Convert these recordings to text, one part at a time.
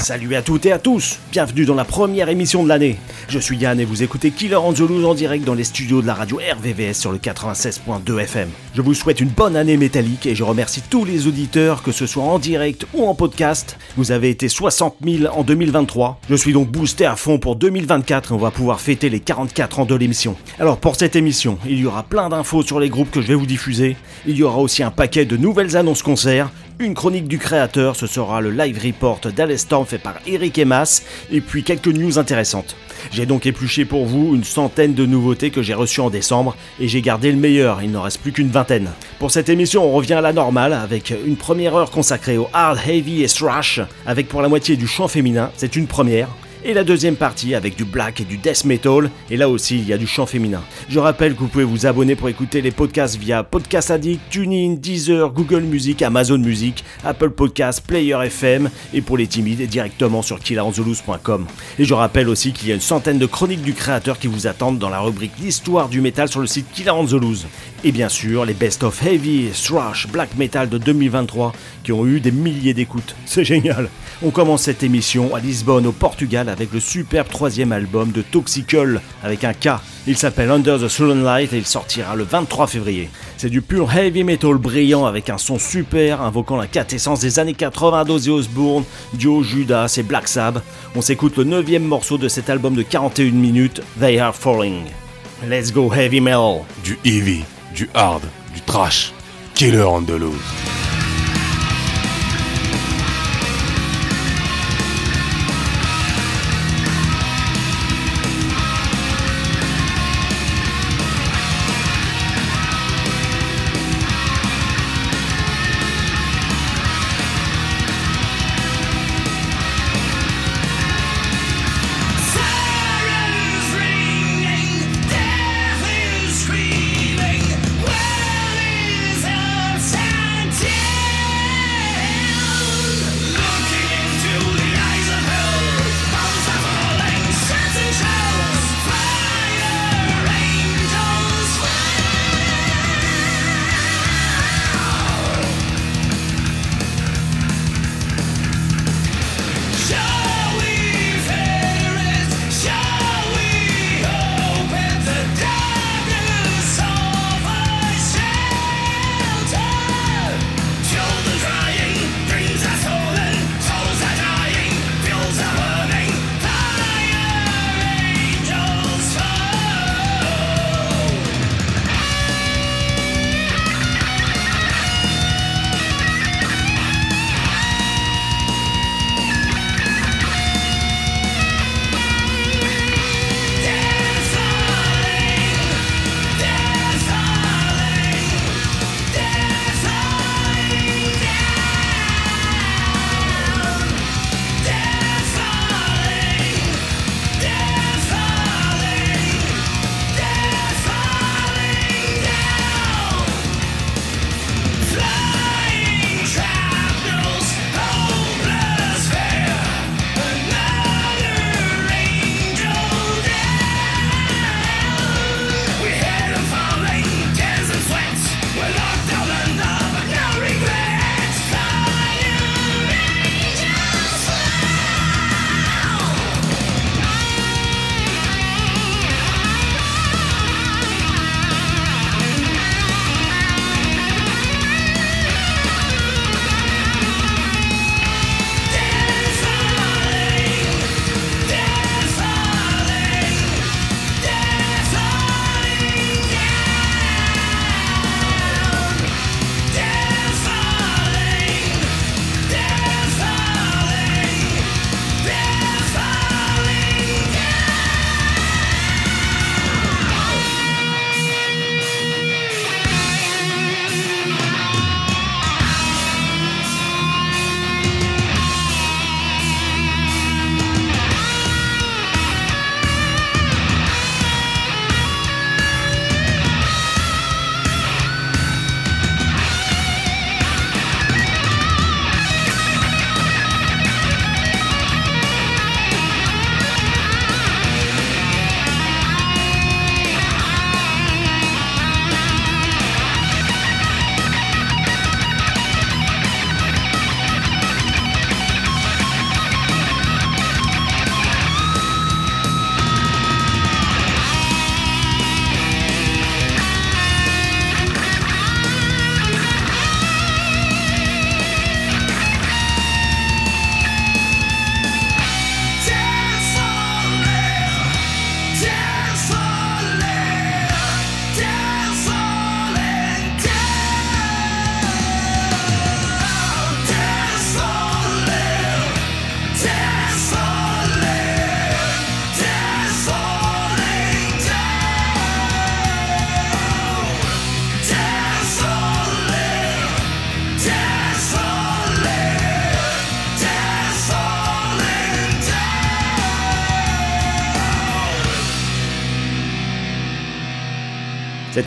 Salut à toutes et à tous, bienvenue dans la première émission de l'année. Je suis Yann et vous écoutez Killer Angelus en direct dans les studios de la radio RVVS sur le 96.2 FM. Je vous souhaite une bonne année métallique et je remercie tous les auditeurs, que ce soit en direct ou en podcast. Vous avez été 60 000 en 2023. Je suis donc boosté à fond pour 2024 et on va pouvoir fêter les 44 ans de l'émission. Alors pour cette émission, il y aura plein d'infos sur les groupes que je vais vous diffuser. Il y aura aussi un paquet de nouvelles annonces concerts, une chronique du créateur, ce sera le live report d'Alestorm fait par Eric Emas, et puis quelques news intéressantes. J'ai donc épluché pour vous une centaine de nouveautés que j'ai reçues en décembre, et j'ai gardé le meilleur, il n'en reste plus qu'une vingtaine. Pour cette émission, on revient à la normale, avec une première heure consacrée au hard, heavy et thrash, avec pour la moitié du chant féminin, c'est une première et la deuxième partie avec du black et du death metal, et là aussi il y a du chant féminin. Je rappelle que vous pouvez vous abonner pour écouter les podcasts via Podcast Addict, TuneIn, Deezer, Google Music, Amazon Music, Apple Podcasts, Player FM, et pour les timides directement sur killaranzolus.com. Et je rappelle aussi qu'il y a une centaine de chroniques du créateur qui vous attendent dans la rubrique L'histoire du métal sur le site Killer Et bien sûr, les best of heavy, thrash, black metal de 2023 qui ont eu des milliers d'écoutes. C'est génial. On commence cette émission à Lisbonne au Portugal avec le superbe troisième album de Toxical avec un K. Il s'appelle Under the Sullen Light et il sortira le 23 février. C'est du pur heavy metal brillant avec un son super invoquant la quintessence des années 80 d'Ozzy Osbourne, Dio Judas et Black Sabbath. On s'écoute le neuvième morceau de cet album de 41 minutes, They Are Falling. Let's go heavy metal. Du heavy, du hard, du trash. Killer Andalous.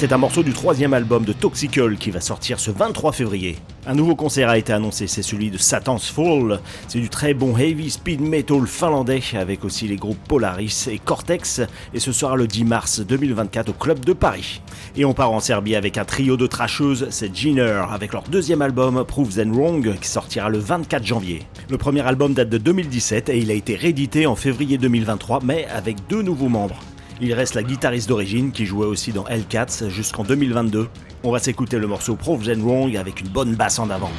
C'était un morceau du troisième album de Toxical qui va sortir ce 23 février. Un nouveau concert a été annoncé, c'est celui de Satan's Fall. C'est du très bon heavy speed metal finlandais avec aussi les groupes Polaris et Cortex et ce sera le 10 mars 2024 au Club de Paris. Et on part en Serbie avec un trio de trasheuses, c'est Giner avec leur deuxième album Proofs and Wrong qui sortira le 24 janvier. Le premier album date de 2017 et il a été réédité en février 2023 mais avec deux nouveaux membres. Il reste la guitariste d'origine qui jouait aussi dans Hellcats jusqu'en 2022. On va s'écouter le morceau Proofs and Wrong avec une bonne basse en avant.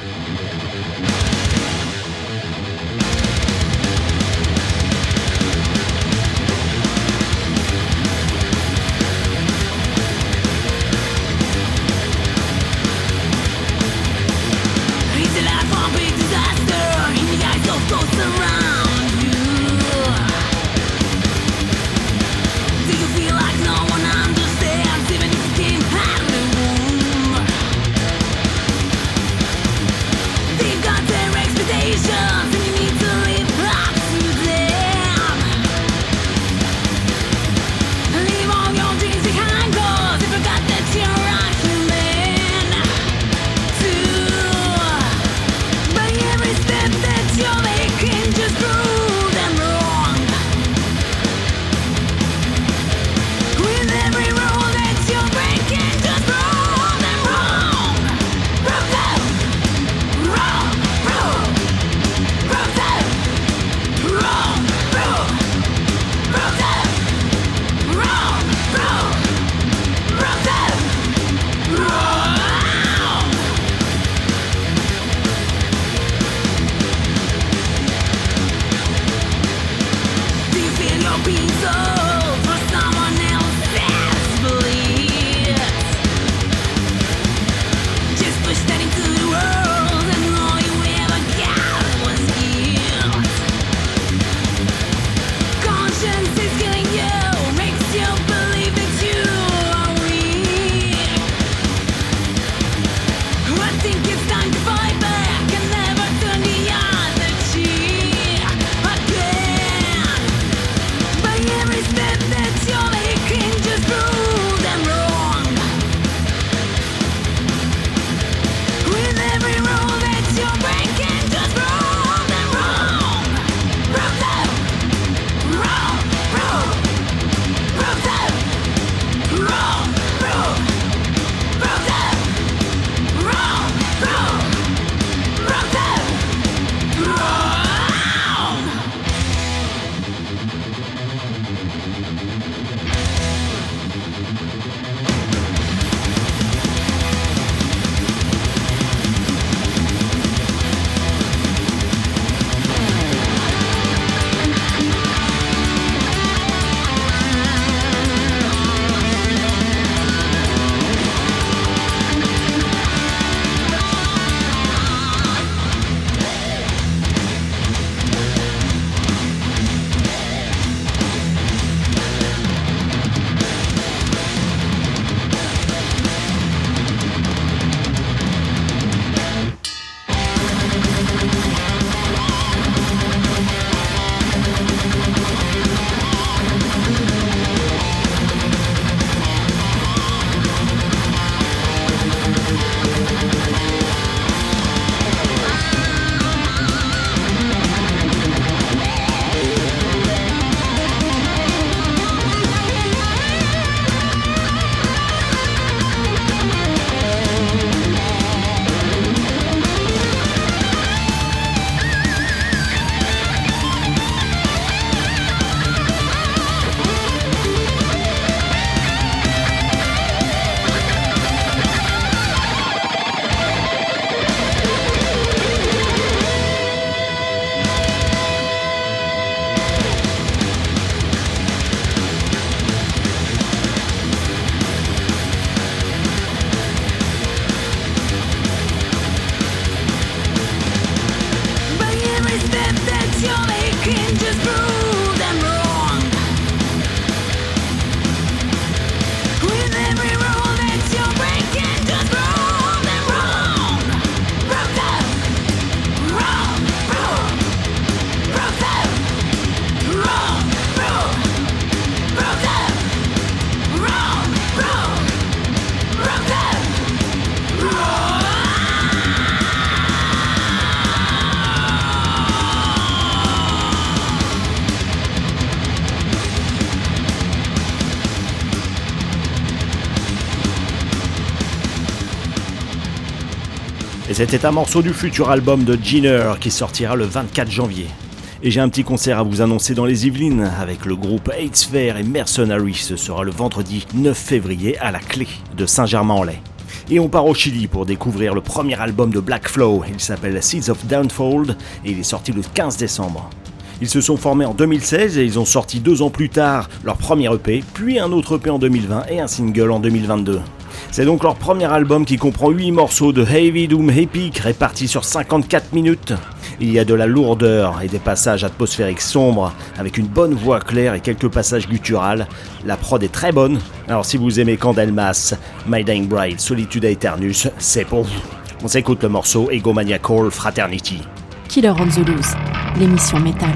C'était un morceau du futur album de Jenner qui sortira le 24 janvier. Et j'ai un petit concert à vous annoncer dans les Yvelines avec le groupe AIDS Fair et Mercenary. Ce sera le vendredi 9 février à la clé de Saint-Germain-en-Laye. Et on part au Chili pour découvrir le premier album de Black Flow. Il s'appelle Seeds of Downfold et il est sorti le 15 décembre. Ils se sont formés en 2016 et ils ont sorti deux ans plus tard leur premier EP, puis un autre EP en 2020 et un single en 2022. C'est donc leur premier album qui comprend 8 morceaux de heavy doom epic répartis sur 54 minutes. Il y a de la lourdeur et des passages atmosphériques sombres avec une bonne voix claire et quelques passages gutturales. La prod est très bonne. Alors si vous aimez Candelmas, My Dying Bride, Solitude Aeternus, c'est pour vous. On s'écoute le morceau Egomaniacal Fraternity. Killer on the Loose, l'émission métal.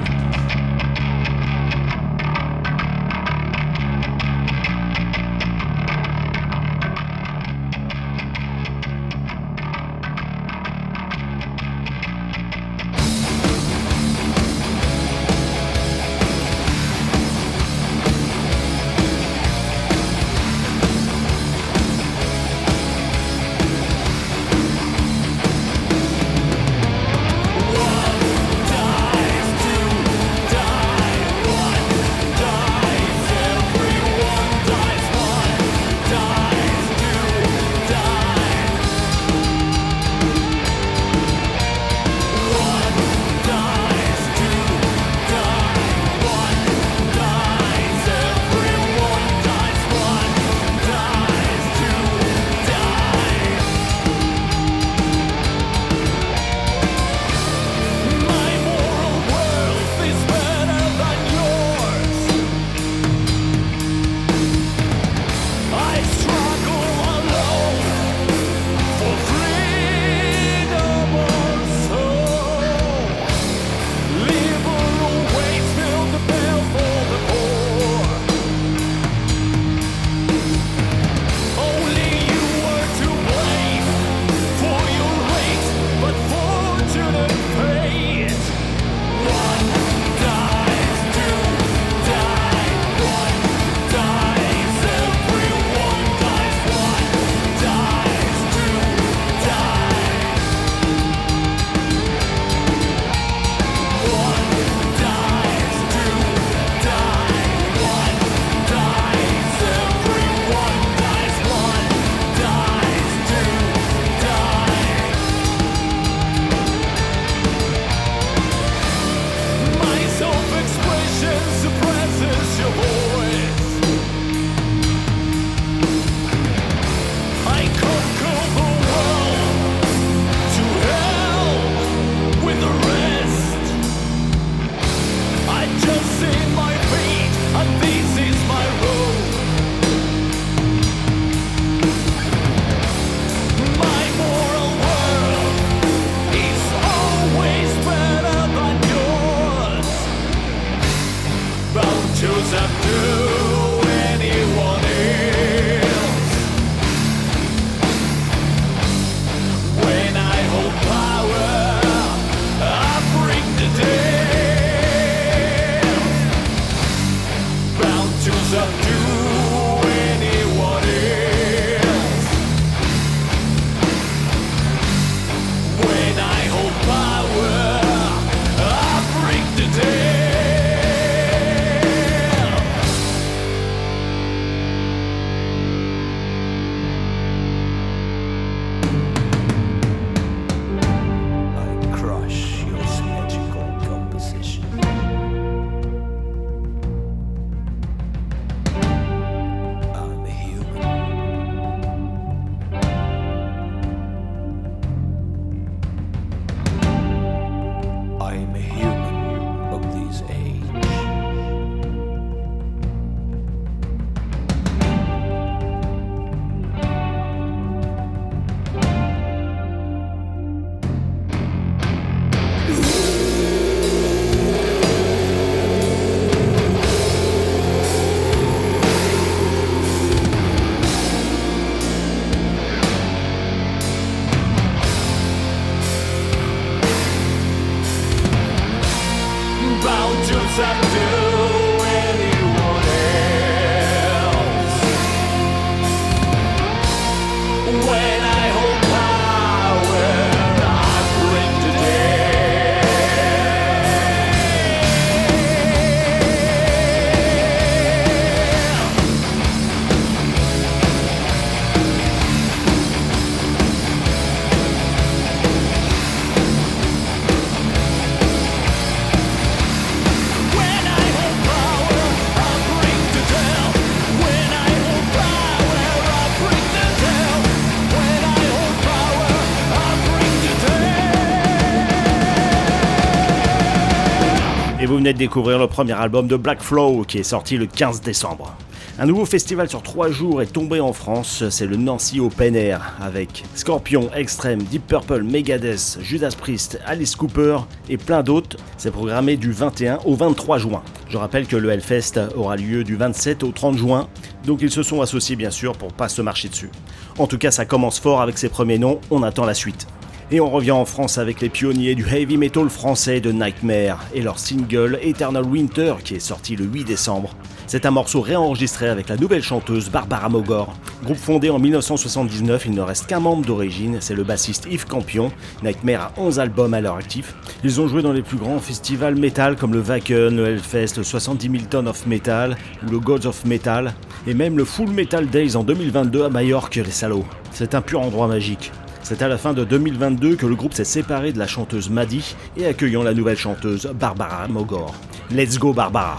Venez de découvrir le premier album de Black Flow qui est sorti le 15 décembre. Un nouveau festival sur trois jours est tombé en France, c'est le Nancy Open Air avec Scorpion, Extreme, Deep Purple, Megadeth, Judas Priest, Alice Cooper et plein d'autres. C'est programmé du 21 au 23 juin. Je rappelle que le Hellfest aura lieu du 27 au 30 juin, donc ils se sont associés bien sûr pour pas se marcher dessus. En tout cas, ça commence fort avec ses premiers noms, on attend la suite. Et on revient en France avec les pionniers du heavy metal français de Nightmare et leur single Eternal Winter qui est sorti le 8 décembre. C'est un morceau réenregistré avec la nouvelle chanteuse Barbara Mogor. Groupe fondé en 1979, il ne reste qu'un membre d'origine, c'est le bassiste Yves Campion. Nightmare a 11 albums à leur actif. Ils ont joué dans les plus grands festivals metal comme le Wacken, le Hellfest, le 70 000 Tonnes of Metal le Gods of Metal et même le Full Metal Days en 2022 à Majorque, les salauds. C'est un pur endroit magique. C'est à la fin de 2022 que le groupe s'est séparé de la chanteuse Maddy et accueillant la nouvelle chanteuse Barbara Mogor. Let's go Barbara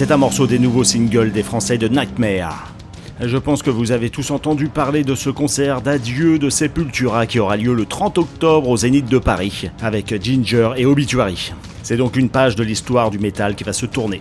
C'était un morceau des nouveaux singles des Français de Nightmare. Je pense que vous avez tous entendu parler de ce concert d'adieu de Sepultura qui aura lieu le 30 octobre au Zénith de Paris avec Ginger et Obituary. C'est donc une page de l'histoire du métal qui va se tourner.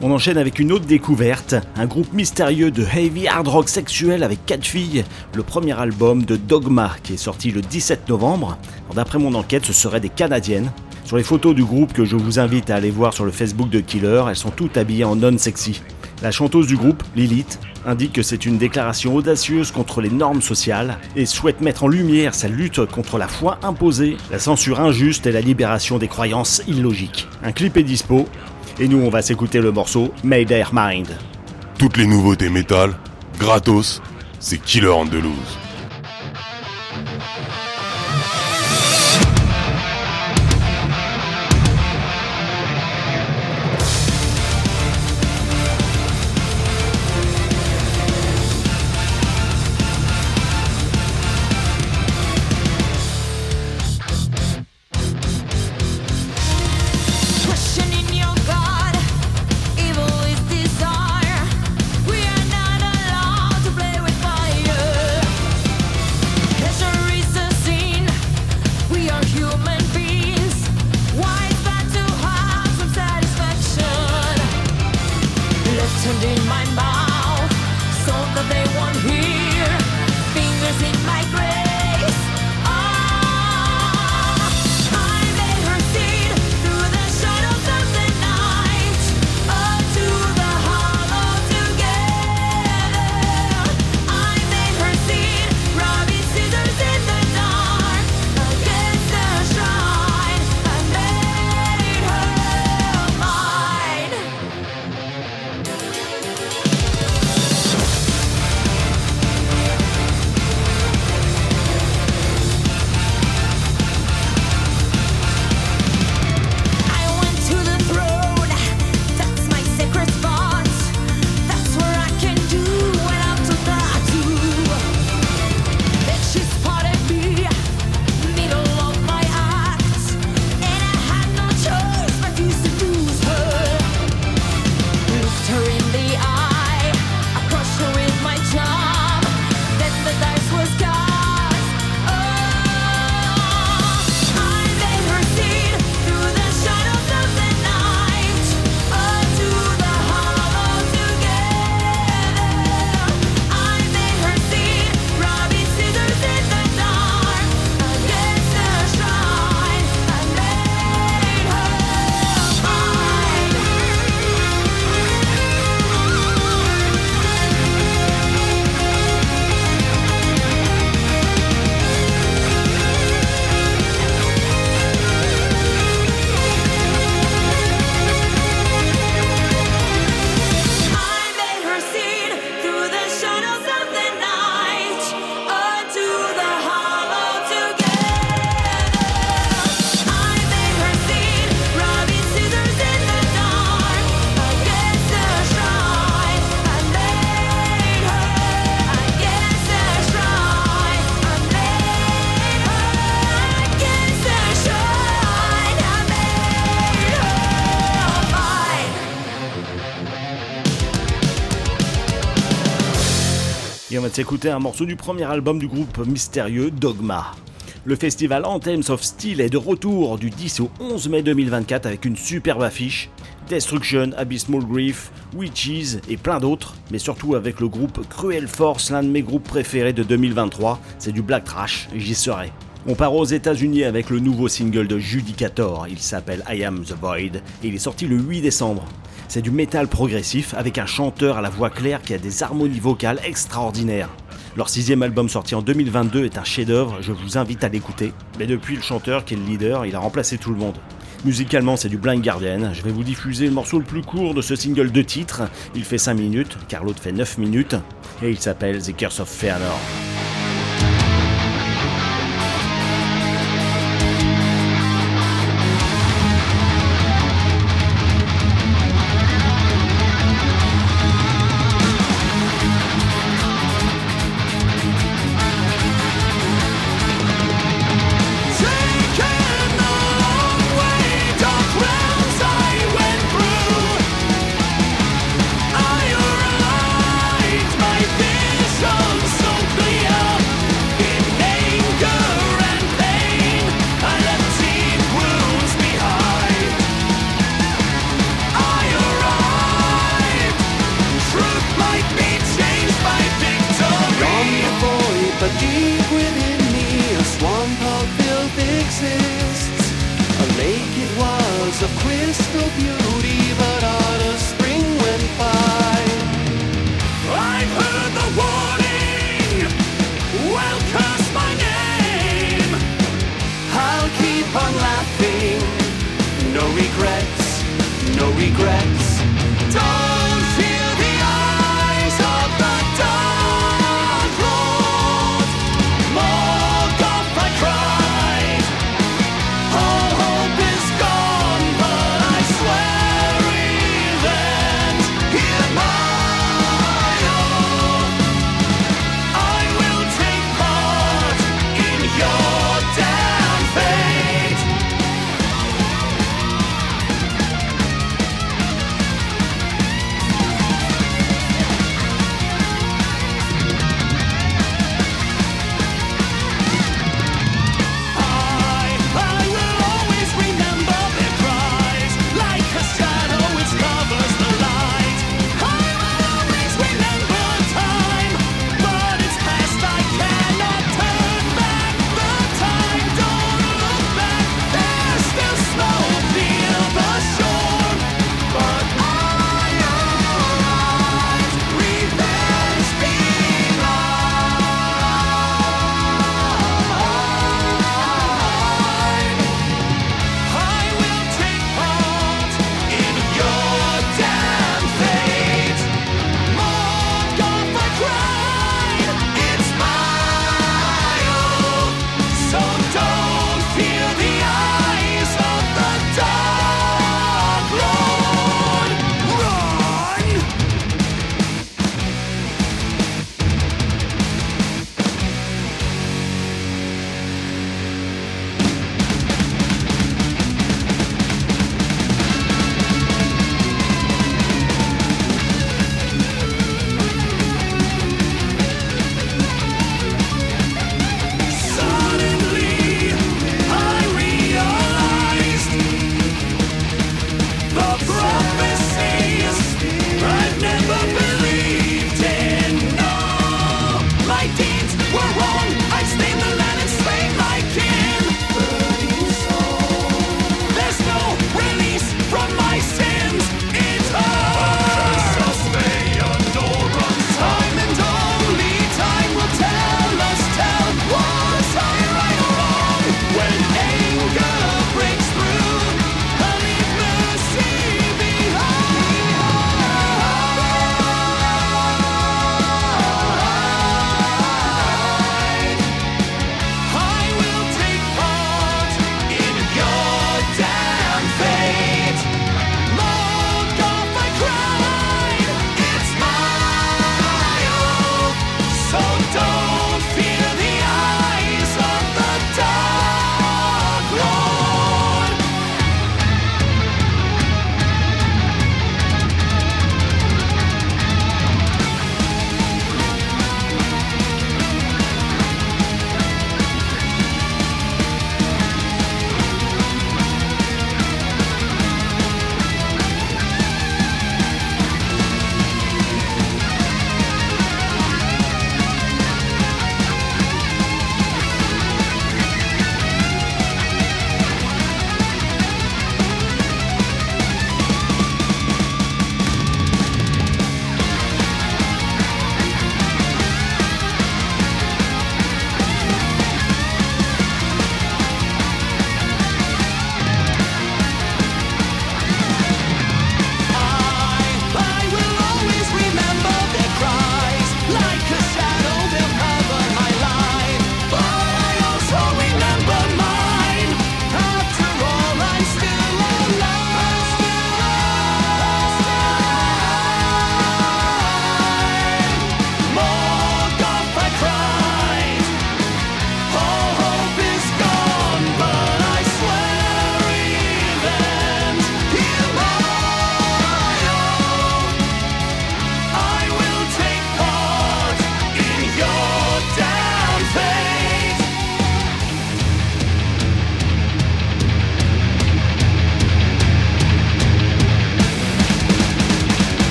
On enchaîne avec une autre découverte, un groupe mystérieux de heavy hard rock sexuel avec quatre filles, le premier album de Dogma qui est sorti le 17 novembre. D'après mon enquête, ce seraient des Canadiennes. Sur les photos du groupe que je vous invite à aller voir sur le Facebook de Killer, elles sont toutes habillées en non-sexy. La chanteuse du groupe, Lilith, indique que c'est une déclaration audacieuse contre les normes sociales et souhaite mettre en lumière sa lutte contre la foi imposée, la censure injuste et la libération des croyances illogiques. Un clip est dispo et nous on va s'écouter le morceau Made Air Mind. Toutes les nouveautés métal, gratos, c'est Killer Andalouse. On va s'écouter un morceau du premier album du groupe mystérieux Dogma. Le festival Anthems of Steel est de retour du 10 au 11 mai 2024 avec une superbe affiche, Destruction, Abysmal Grief, Witches et plein d'autres, mais surtout avec le groupe Cruel Force, l'un de mes groupes préférés de 2023, c'est du black trash, j'y serai. On part aux États-Unis avec le nouveau single de Judicator, il s'appelle I Am the Void et il est sorti le 8 décembre. C'est du métal progressif avec un chanteur à la voix claire qui a des harmonies vocales extraordinaires. Leur sixième album sorti en 2022 est un chef-d'œuvre, je vous invite à l'écouter. Mais depuis, le chanteur qui est le leader, il a remplacé tout le monde. Musicalement, c'est du Blind Guardian. Je vais vous diffuser le morceau le plus court de ce single de titre. Il fait 5 minutes, car l'autre fait 9 minutes, et il s'appelle The Curse of Feanor.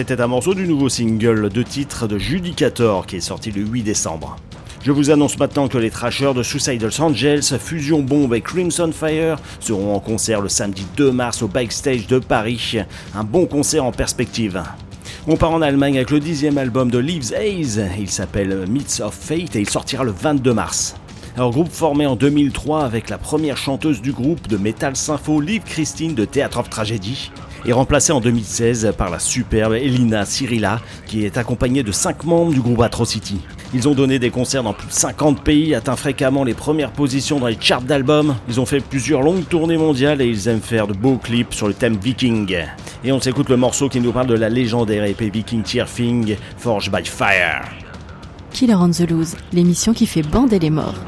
C'était un morceau du nouveau single de titre de Judicator qui est sorti le 8 décembre. Je vous annonce maintenant que les trashers de Suicidal Angels, Fusion Bomb et Crimson Fire seront en concert le samedi 2 mars au Backstage de Paris. Un bon concert en perspective. On part en Allemagne avec le dixième album de Leaves Haze. Il s'appelle Myths of Fate et il sortira le 22 mars. Alors, groupe formé en 2003 avec la première chanteuse du groupe de metal sympho Liv Christine de Theatre of Tragedy et remplacé en 2016 par la superbe Elina Cyrilla qui est accompagnée de 5 membres du groupe Atrocity. Ils ont donné des concerts dans plus de 50 pays, atteint fréquemment les premières positions dans les charts d'albums. Ils ont fait plusieurs longues tournées mondiales et ils aiment faire de beaux clips sur le thème viking. Et on s'écoute le morceau qui nous parle de la légendaire épée viking Tyrfing, Forged by Fire. Killer on the Loose, l'émission qui fait bander les morts.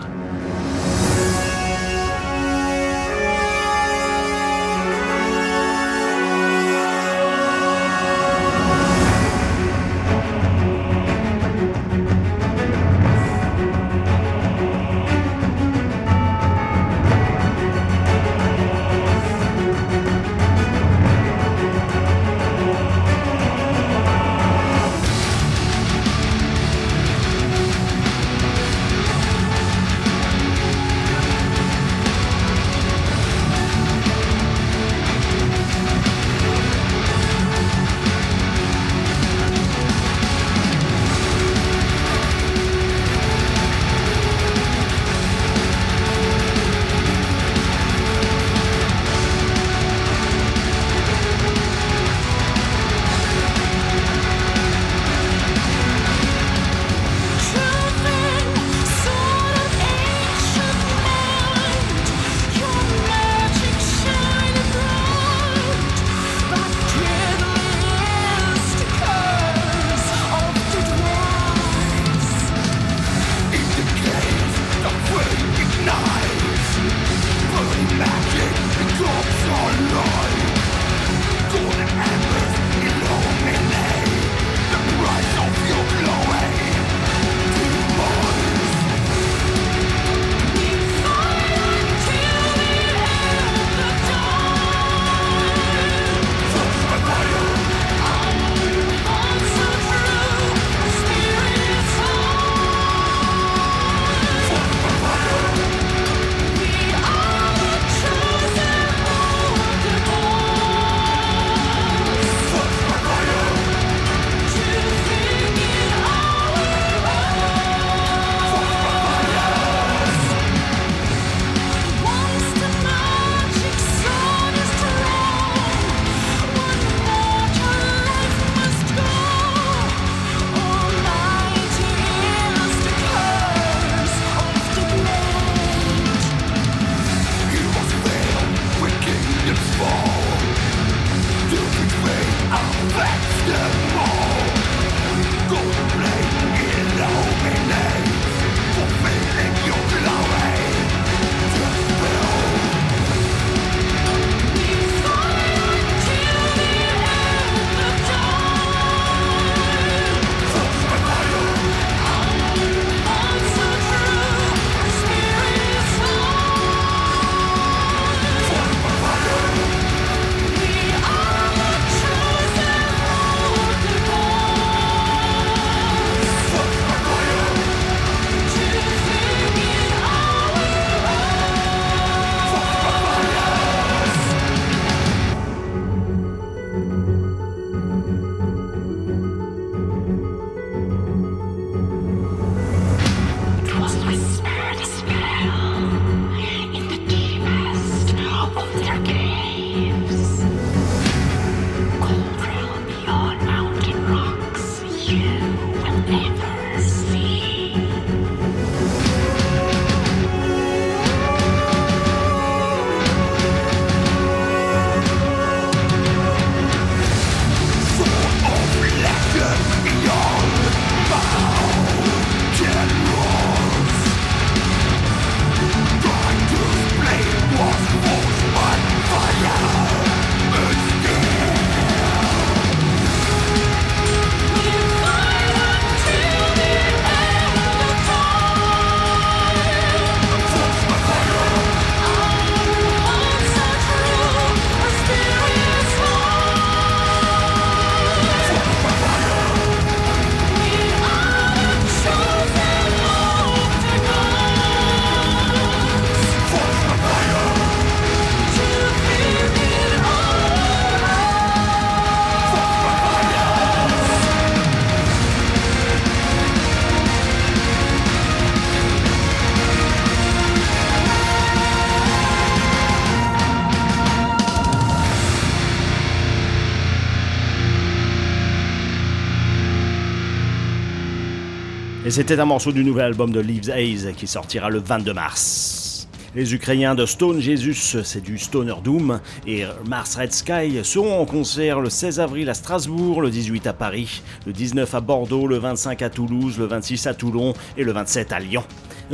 C'était un morceau du nouvel album de Leaves Haze qui sortira le 22 mars. Les Ukrainiens de Stone Jesus, c'est du Stoner Doom, et Mars Red Sky seront en concert le 16 avril à Strasbourg, le 18 à Paris, le 19 à Bordeaux, le 25 à Toulouse, le 26 à Toulon et le 27 à Lyon.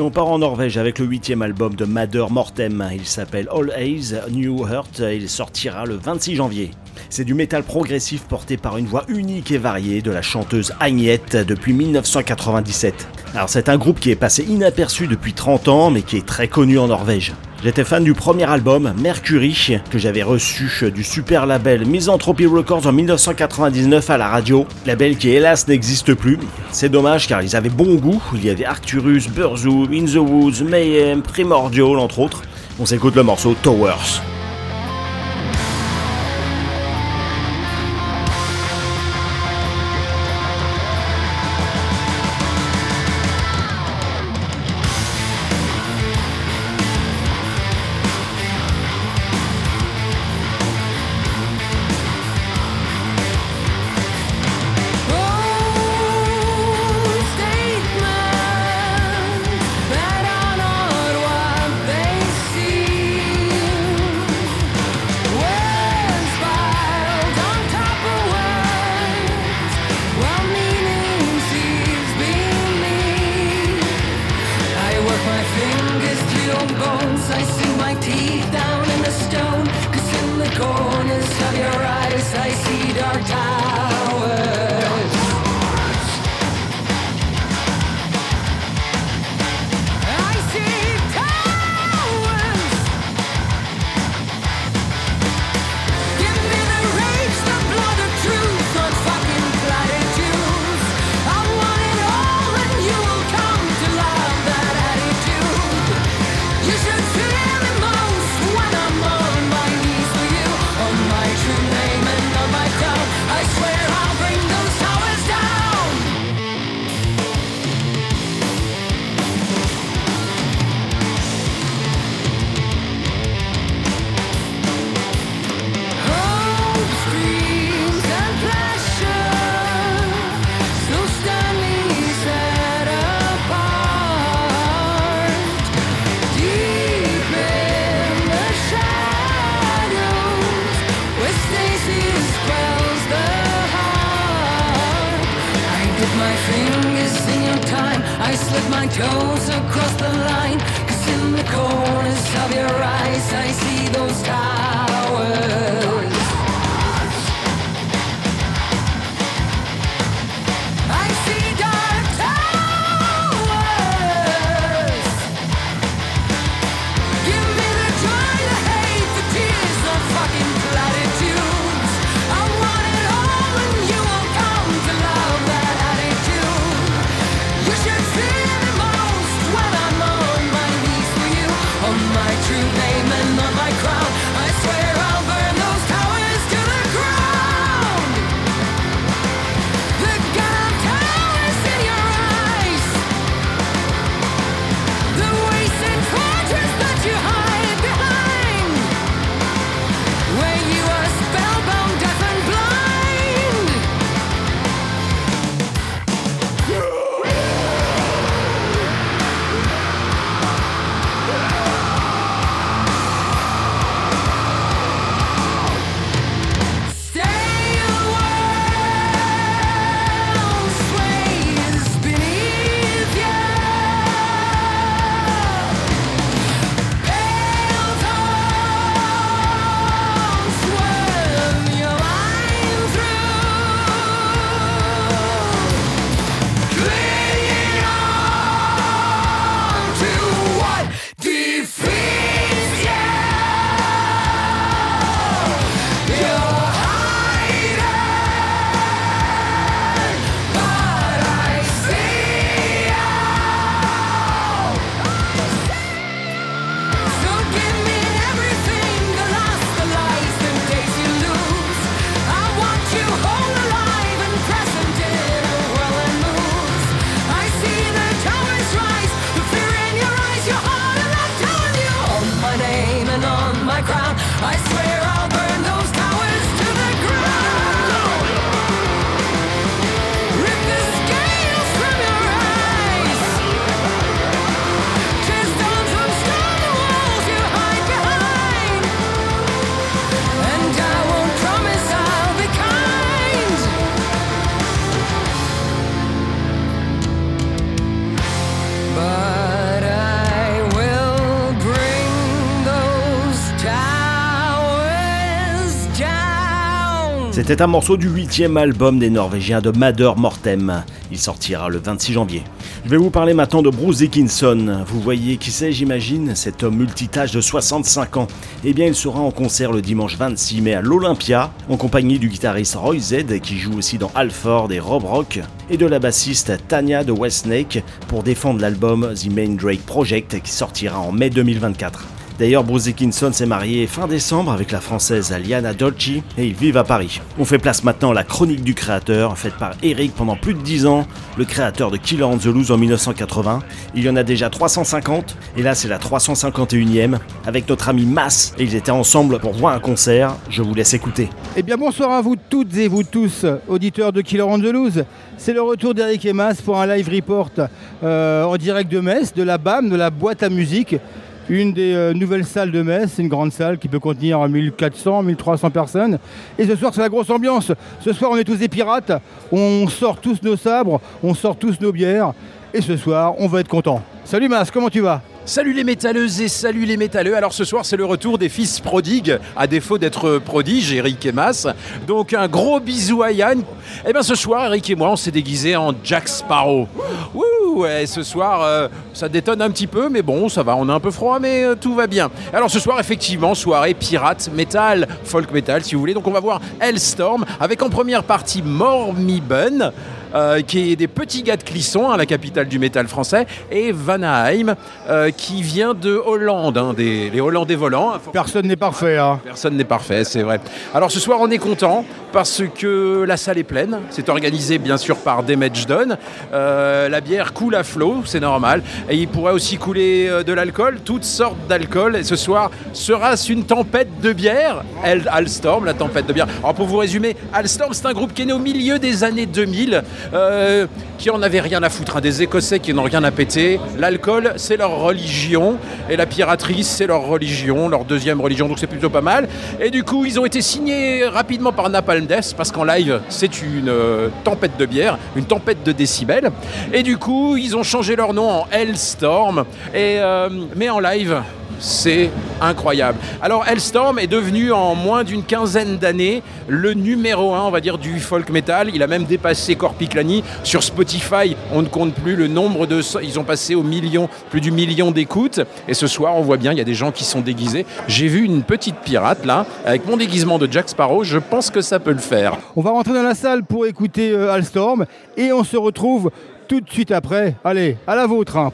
On part en Norvège avec le huitième album de Mader Mortem. Il s'appelle All Haze New Heart. Il sortira le 26 janvier. C'est du métal progressif porté par une voix unique et variée de la chanteuse Agnette depuis 1997. Alors c'est un groupe qui est passé inaperçu depuis 30 ans mais qui est très connu en Norvège. J'étais fan du premier album, Mercury, que j'avais reçu du super label Misanthropy Records en 1999 à la radio, label qui hélas n'existe plus. C'est dommage car ils avaient bon goût, il y avait Arcturus, Burzoo, In the Woods, Mayhem, Primordial entre autres. On s'écoute le morceau Towers. I swear C'était un morceau du huitième album des Norvégiens de Mader Mortem. Il sortira le 26 janvier. Je vais vous parler maintenant de Bruce Dickinson. Vous voyez qui c'est, j'imagine? Cet homme multitâche de 65 ans. Eh bien, il sera en concert le dimanche 26 mai à l'Olympia, en compagnie du guitariste Roy Z, qui joue aussi dans Alford et Rob Rock, et de la bassiste Tanya de Westsnake pour défendre l'album The Main Drake Project qui sortira en mai 2024. D'ailleurs, Bruce Dickinson s'est marié fin décembre avec la française Aliana Dolci et ils vivent à Paris. On fait place maintenant à la chronique du créateur, faite par Eric pendant plus de 10 ans, le créateur de Killer on the Loose en 1980. Il y en a déjà 350 et là c'est la 351e avec notre ami Mass et ils étaient ensemble pour voir un concert. Je vous laisse écouter. Eh bien bonsoir à vous toutes et vous tous, auditeurs de Killer on the Loose. C'est le retour d'Eric et Mas pour un live report euh, en direct de Metz, de la BAM, de la boîte à musique. Une des euh, nouvelles salles de Metz, c'est une grande salle qui peut contenir 1400, 1300 personnes. Et ce soir, c'est la grosse ambiance. Ce soir, on est tous des pirates. On sort tous nos sabres, on sort tous nos bières. Et ce soir, on va être content. Salut Mas, comment tu vas? Salut les métalleuses et salut les métalleux. Alors ce soir c'est le retour des fils prodigues, à défaut d'être prodiges, Eric et Mas. Donc un gros bisou à Yann. Et bien ce soir Eric et moi on s'est déguisés en Jack Sparrow. Wouh ouais, ce soir euh, ça détonne un petit peu mais bon ça va, on a un peu froid mais euh, tout va bien. Alors ce soir effectivement soirée pirate, metal, folk metal si vous voulez. Donc on va voir Hellstorm avec en première partie Mormibun. Euh, qui est des petits gars de Clisson, hein, la capitale du métal français, et Vanaheim, euh, qui vient de Hollande, hein, des, les Hollandais volants. Personne n'est parfait. Hein. Personne n'est parfait, c'est vrai. Alors ce soir, on est content parce que la salle est pleine. C'est organisé bien sûr par Damage Done. Euh, la bière coule à flot, c'est normal. Et il pourrait aussi couler euh, de l'alcool, toutes sortes d'alcool. Et ce soir, sera-ce une tempête de bière Al- Alstorm, la tempête de bière. Alors pour vous résumer, Alstorm, c'est un groupe qui est né au milieu des années 2000, euh, qui en avait rien à foutre. hein. Des Écossais qui n'ont rien à péter. L'alcool, c'est leur religion. Et la piraterie, c'est leur religion, leur deuxième religion. Donc c'est plutôt pas mal. Et du coup, ils ont été signés rapidement par Napalm Death, parce qu'en live, c'est une euh, tempête de bière, une tempête de décibels. Et du coup, ils ont changé leur nom en Hellstorm. Et, euh, mais en live, c'est incroyable. Alors Hellstorm est devenu en moins d'une quinzaine d'années le numéro un, on va dire, du folk metal. Il a même dépassé Corpiclani. Sur Spotify, on ne compte plus le nombre de... Ils ont passé au million, plus du million d'écoutes. Et ce soir, on voit bien, il y a des gens qui sont déguisés. J'ai vu une petite pirate là, avec mon déguisement de Jack Sparrow. Je pense que ça peut le faire. On va rentrer dans la salle pour écouter euh, Alstorm et on se retrouve tout de suite après. Allez, à la vôtre, hein.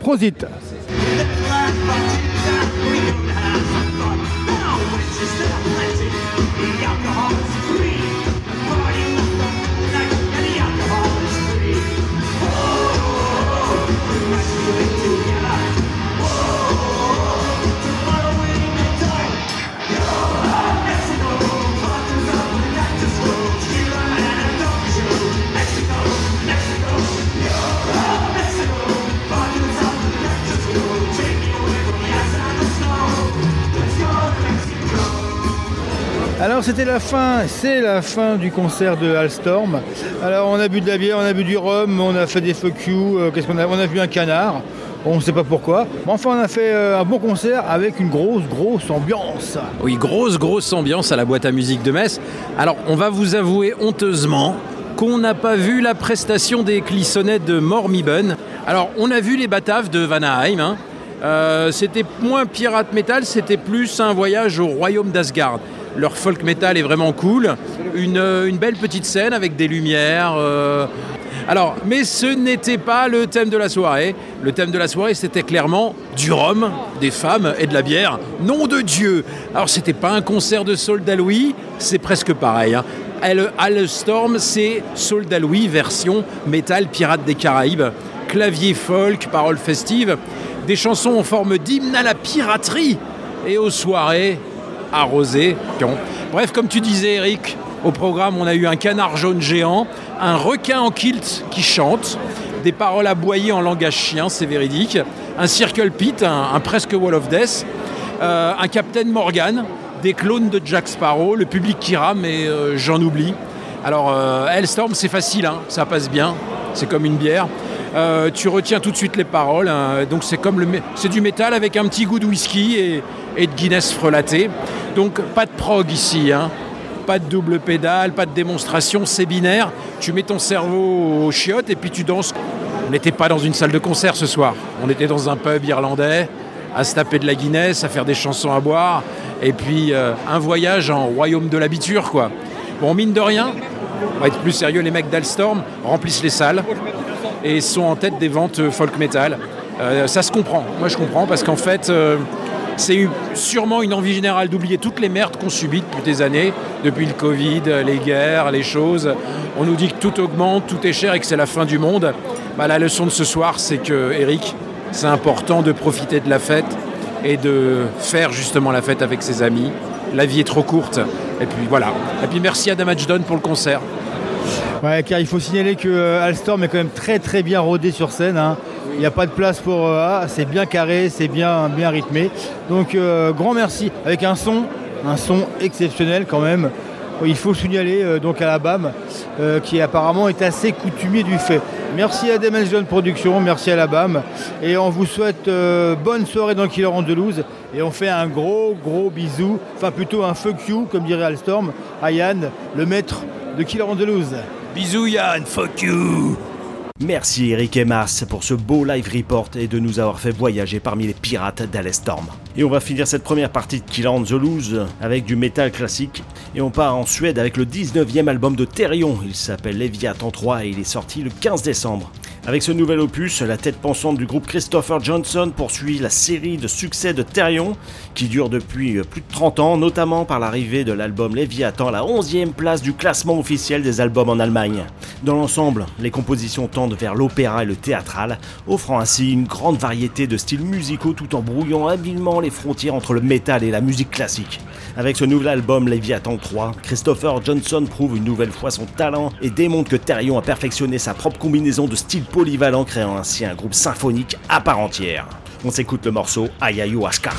Alors c'était la fin, c'est la fin du concert de Alstorm. Alors on a bu de la bière, on a bu du rhum, on a fait des fuck you, euh, qu'est-ce qu'on a On a vu un canard, on ne sait pas pourquoi. Enfin on a fait euh, un bon concert avec une grosse, grosse ambiance. Oui, grosse, grosse ambiance à la boîte à musique de Metz. Alors, on va vous avouer honteusement qu'on n'a pas vu la prestation des clissonnets de Mormibun. Alors, on a vu les Bataves de Vanaheim. hein. Euh, c'était moins pirate metal, c'était plus un voyage au royaume d'Asgard. Leur folk metal est vraiment cool. Une, euh, belle petite scène avec des lumières. euh, alors, mais ce n'était pas le thème de la soirée. Le thème de la soirée, c'était clairement du rhum, des femmes et de la bière. Nom de Dieu Alors, c'était pas un concert de Louis, c'est presque pareil. Hein. Alstorm, c'est Soldat Louis version métal pirate des Caraïbes. Clavier folk, paroles festives, des chansons en forme d'hymne à la piraterie et aux soirées arrosées. Bref, comme tu disais, Eric, au programme, on a eu un canard jaune géant, un requin en kilt qui chante, des paroles aboyées en langage chien, c'est véridique, un Circle Pit, un, presque Wall of Death, euh, un Captain Morgan, des clones de Jack Sparrow, le public qui rame et euh, j'en oublie. Alors, euh, Hellstorm, c'est facile, hein, ça passe bien, c'est comme une bière. Euh, tu retiens tout de suite les paroles, hein, donc c'est comme le, c'est du métal avec un petit goût de whisky et, et de Guinness frelaté. Donc pas de prog ici, hein. pas de double pédale, pas de démonstration, c'est binaire. Tu mets ton cerveau au chiottes et puis tu danses. On n'était pas dans une salle de concert ce soir. On était dans un pub irlandais, à se taper de la Guinness, à faire des chansons à boire, et puis euh, un voyage en royaume de l'habiture, quoi. Bon, mine de rien, on va être plus sérieux, les mecs d'Alstorm remplissent les salles et sont en tête des ventes euh, folk metal. Euh, ça se comprend. Moi, je comprends parce qu'en fait, c'est sûrement une envie générale d'oublier toutes les merdes qu'on subit depuis des années, depuis le Covid, les guerres, les choses. On nous dit que tout augmente, tout est cher et que c'est la fin du monde. Bah, la leçon de ce soir, c'est que, Eric, c'est important de profiter de la fête et de faire justement la fête avec ses amis. La vie est trop courte. Et puis voilà. Et puis merci à Damage Done pour le concert. Car il faut signaler que euh, Alstorm est quand même très très bien rodé sur scène. hein. Il n'y a pas de place pour. euh, ah, c'est bien carré, c'est bien, bien rythmé. Donc euh, grand merci. Avec un son, un son exceptionnel quand même. Il faut signaler euh, donc à la BAM, qui apparemment est assez coutumier du fait. Merci à Damage John Productions, merci à la BAM. Et on vous souhaite bonne soirée dans Killer Andalouse. Et on fait un gros gros bisou, enfin plutôt un fuck you, comme dirait Alstorm, à Yann, le maître de Killer Andalouse. Bisous Yann, fuck you Merci Eric et Mars pour ce beau live report et de nous avoir fait voyager parmi les pirates d'Alestorm. Et on va finir cette première partie de Killer on the Loose avec du métal classique. Et on part en Suède avec le 19e album de Therion. Il s'appelle Leviathan 3 et il est sorti le 15 décembre. Avec ce nouvel opus, la tête pensante du groupe Christopher Johnson poursuit la série de succès de Therion, qui dure depuis euh, plus de 30 ans, notamment par l'arrivée de l'album Léviathan à la 11e place du classement officiel des albums en Allemagne. Dans l'ensemble, les compositions tendent vers l'opéra et le théâtral, offrant ainsi une grande variété de styles musicaux tout en brouillant habilement les frontières entre le métal et la musique classique. Avec ce nouvel album Léviathan 3, Christopher Johnson prouve une nouvelle fois son talent et démontre que Therion a perfectionné sa propre combinaison de styles polyvalents, créant ainsi un groupe symphonique à part entière. On s'écoute le morceau. Ayahuasca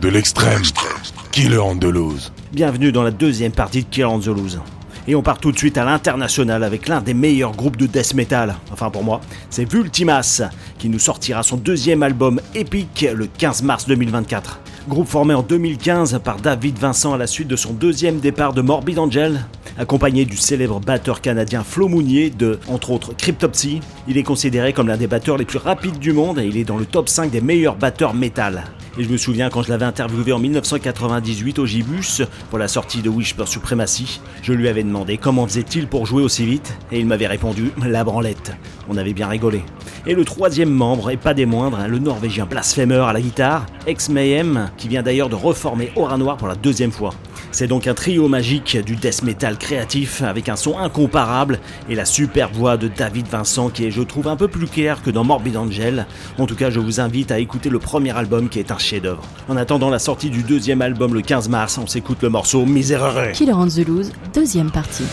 de l'extrême. Killer Andalouse. Bienvenue dans la deuxième partie de Kill on the Loose. Et on part tout de suite à l'international avec l'un des meilleurs groupes de death metal, enfin pour moi, c'est Vultimas, qui nous sortira son deuxième album Epic le 15 mars 2024. Groupe formé en 2015 par David Vincent à la suite de son deuxième départ de Morbid Angel, accompagné du célèbre batteur canadien Flo Mounier de, entre autres, Cryptopsy. Il est considéré comme l'un des batteurs les plus rapides du monde et il est dans le top 5 des meilleurs batteurs metal. Et je me souviens quand je l'avais interviewé en 1998 au Gibus pour la sortie de Whisper Supremacy, je lui avais demandé comment faisait-il pour jouer aussi vite et il m'avait répondu la branlette. On avait bien rigolé. Et le troisième membre, et pas des moindres, hein, le norvégien Blasphemer à la guitare, ex-Mayhem, qui vient d'ailleurs de reformer Aura Noir pour la deuxième fois. C'est donc un trio magique du death metal créatif avec un son incomparable et la superbe voix de David Vincent qui est je trouve un peu plus clair que dans Morbid Angel. En tout cas je vous invite à écouter le premier album qui est un chef-d'œuvre. En attendant la sortie du deuxième album le 15 mars, on s'écoute le morceau Miserere. Killer on the deuxième partie.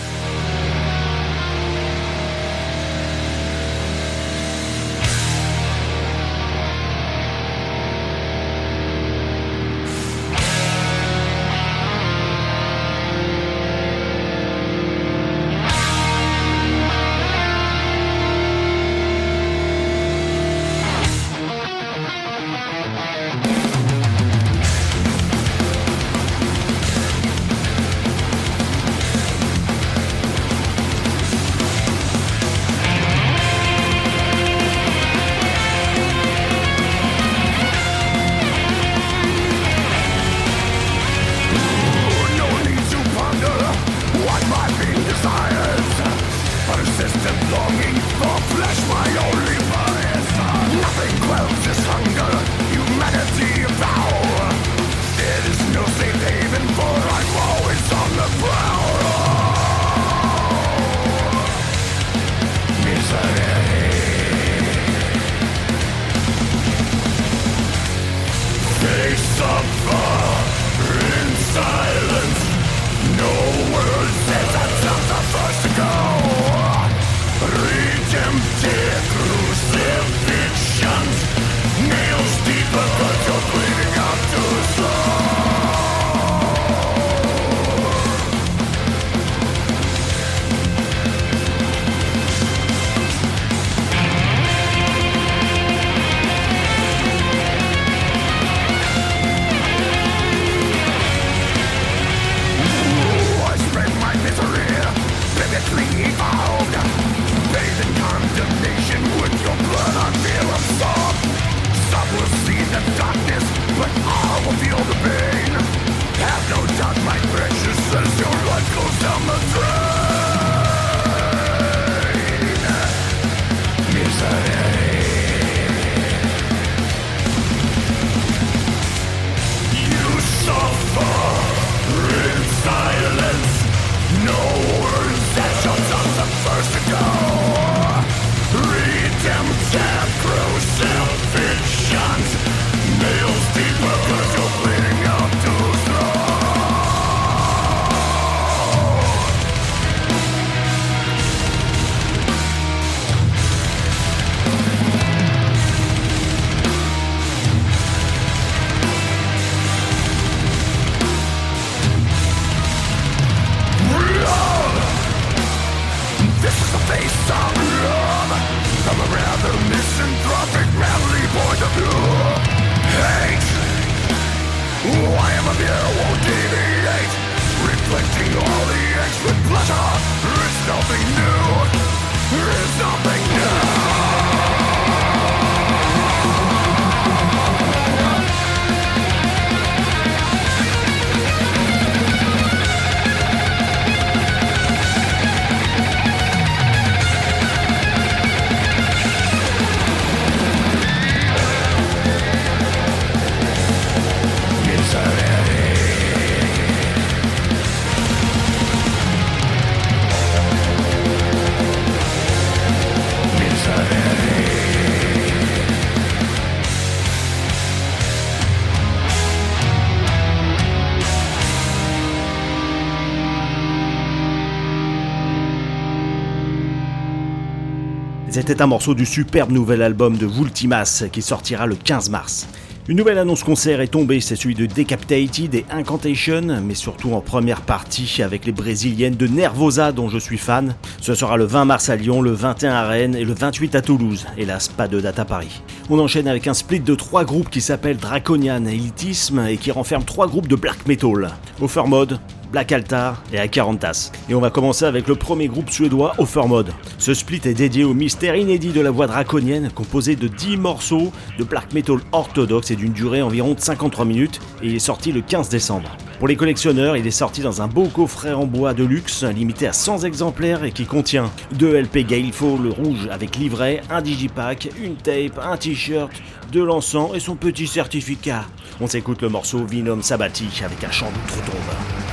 C'était un morceau du superbe nouvel album de Vultimas qui sortira le 15 mars. Une nouvelle annonce concert est tombée, c'est celui de Decapitated et Incantation, mais surtout en première partie avec les brésiliennes de Nervosa dont je suis fan. Ce sera le 20 mars à Lyon, le 21 à Rennes et le 28 à Toulouse. Hélas, pas de date à Paris. On enchaîne avec un split de trois groupes qui s'appelle Draconian Elitisme et qui renferme trois groupes de black metal. Offermode, Black Altar et Acarantas. Et on va commencer avec le premier groupe suédois Offermode. Ce split est dédié au mystère inédit de la voix draconienne, composé de 10 morceaux de black metal orthodoxe et d'une durée environ de 53 minutes, et il est sorti le 15 décembre. Pour les collectionneurs, il est sorti dans un beau coffret en bois de luxe, limité à 100 exemplaires et qui contient deux LP Galefall rouge avec livret, un digipack, une tape, un t-shirt, de l'encens et son petit certificat. On s'écoute le morceau Vinum Sabati avec un chant d'outre-tombe.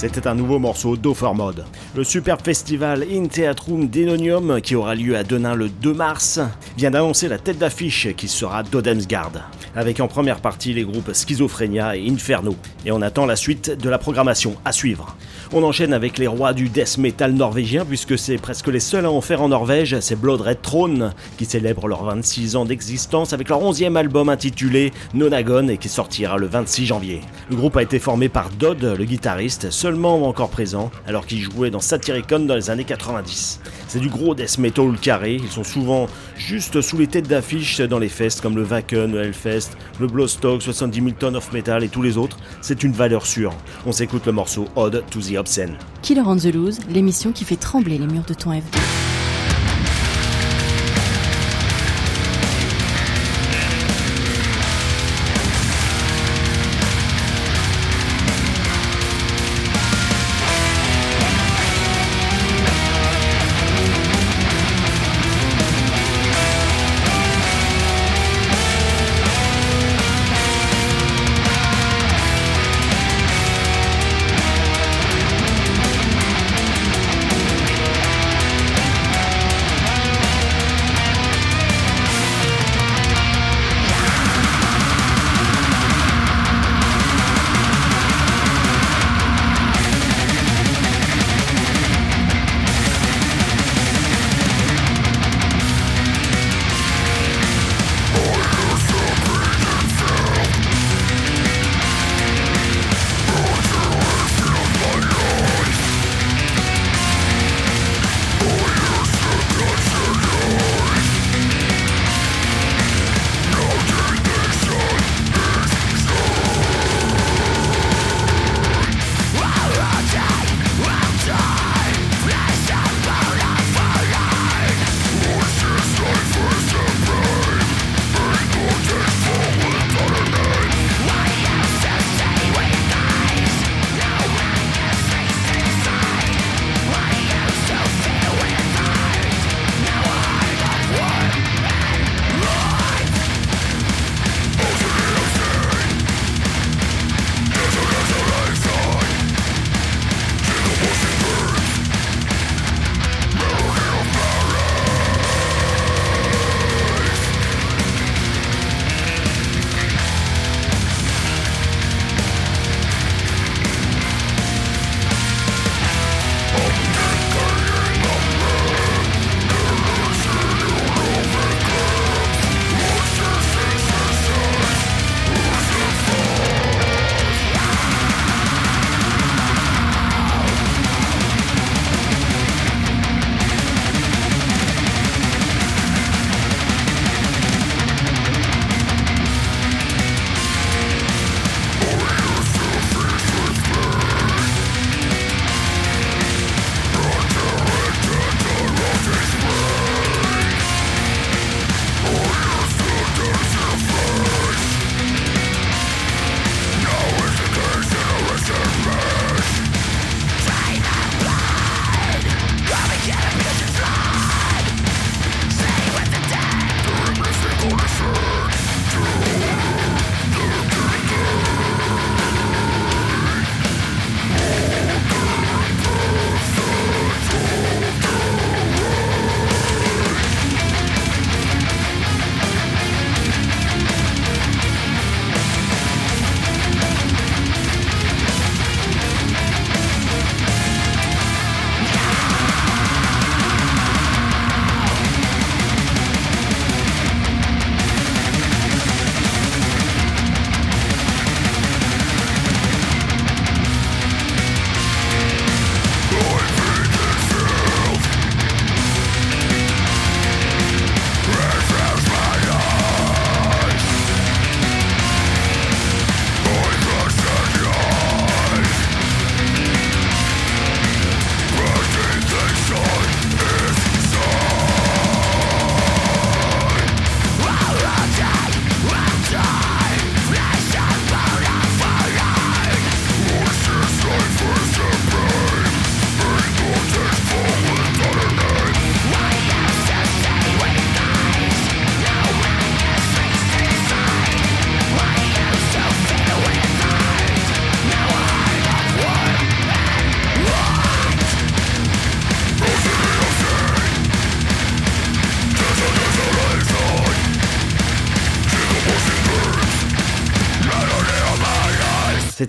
C'était un nouveau morceau d'Overmode. Le superbe festival In Theatrum Denonium, qui aura lieu à Denain le 2 mars, vient d'annoncer la tête d'affiche qui sera Dodemsgard, avec en première partie les groupes Schizophrénia et Inferno. Et on attend la suite de la programmation à suivre. On enchaîne avec les rois du death metal norvégien, puisque c'est presque les seuls à en faire en Norvège, c'est Blood Red Throne, qui célèbre leurs 26 ans d'existence avec leur 11e album intitulé Nonagon et qui sortira le 26 janvier. Le groupe a été formé par Dodd, le guitariste, seulement encore présent, alors qu'il jouait dans Satyricon dans les années 90. C'est du gros death metal carré, ils sont souvent juste sous les têtes d'affiche dans les fests comme le Wacken, le Hellfest, le Blowstock, 70 000 tonnes of metal et tous les autres, c'est une valeur sûre. On s'écoute le morceau Odd to the Obscene. Killer on the Loose, l'émission qui fait trembler les murs de ton FD.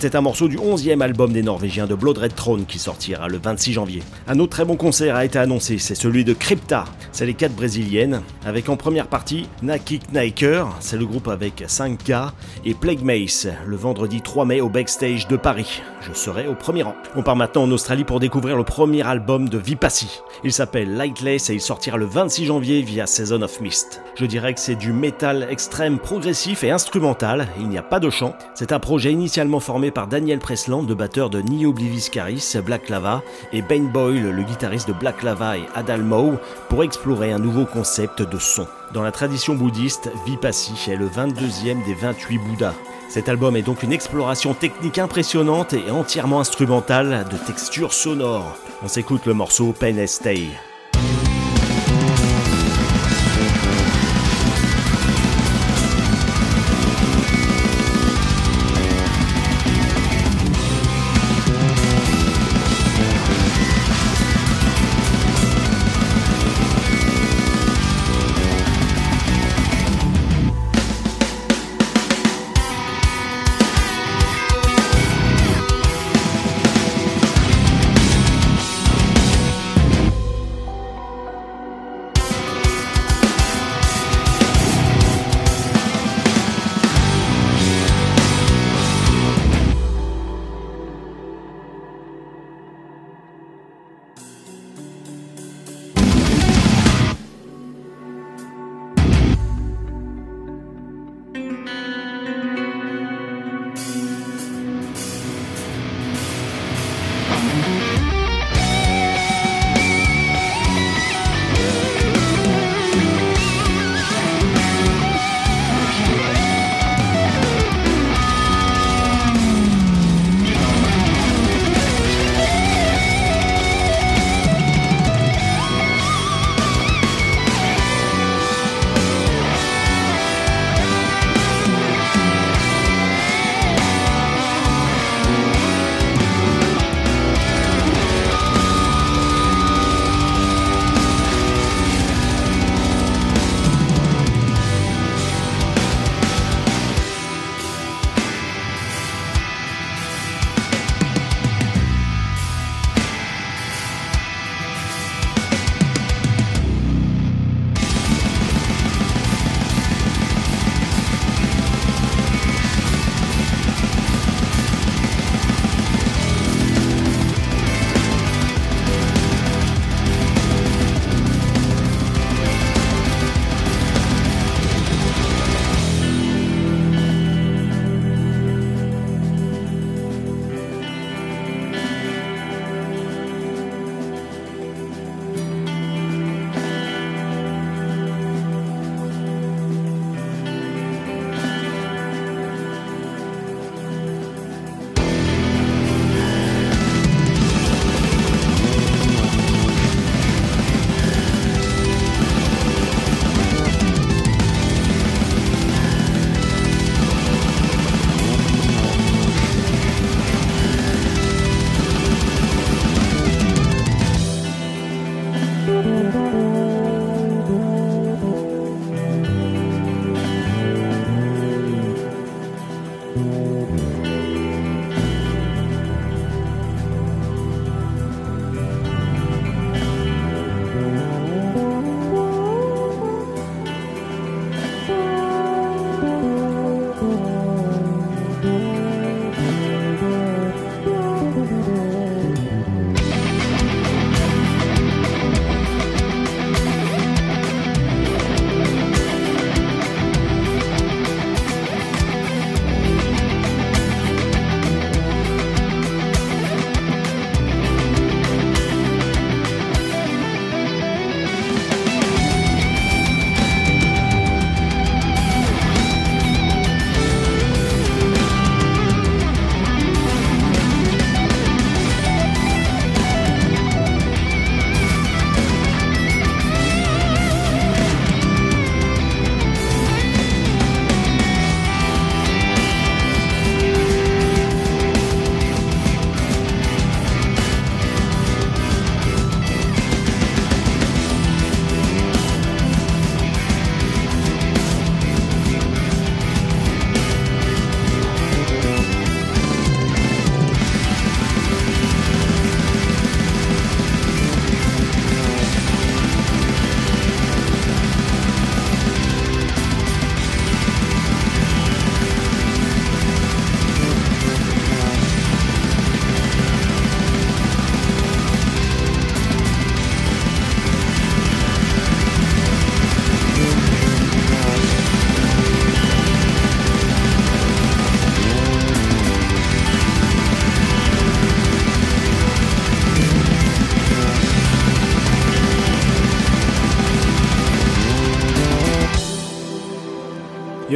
C'était un morceau du 11e album des Norvégiens de Blood Red Throne qui sortira le 26 janvier. Un autre très bon concert a été annoncé, c'est celui de Crypta. C'est les quatre brésiliennes, avec en première partie Nakik Naiker, c'est le groupe avec 5K, et Plague Mace, le vendredi 3 mai au backstage de Paris. Je serai au premier rang. On part maintenant en Australie pour découvrir le premier album de Vipassi. Il s'appelle Lightless et il sortira le 26 janvier via Season of Mist. Je dirais que c'est du métal extrême progressif et instrumental, il n'y a pas de chant. C'est un projet initialement formé par Daniel Presland, le batteur de Neo Obliviscaris, Black Lava, et Bane Boyle, le guitariste de Black Lava et Adalmo, pour explorer un nouveau concept de son. Dans la tradition bouddhiste, Vipassi est le 22e des 28 Bouddhas. Cet album est donc une exploration technique impressionnante et entièrement instrumentale de textures sonores. On s'écoute le morceau Pen Stay.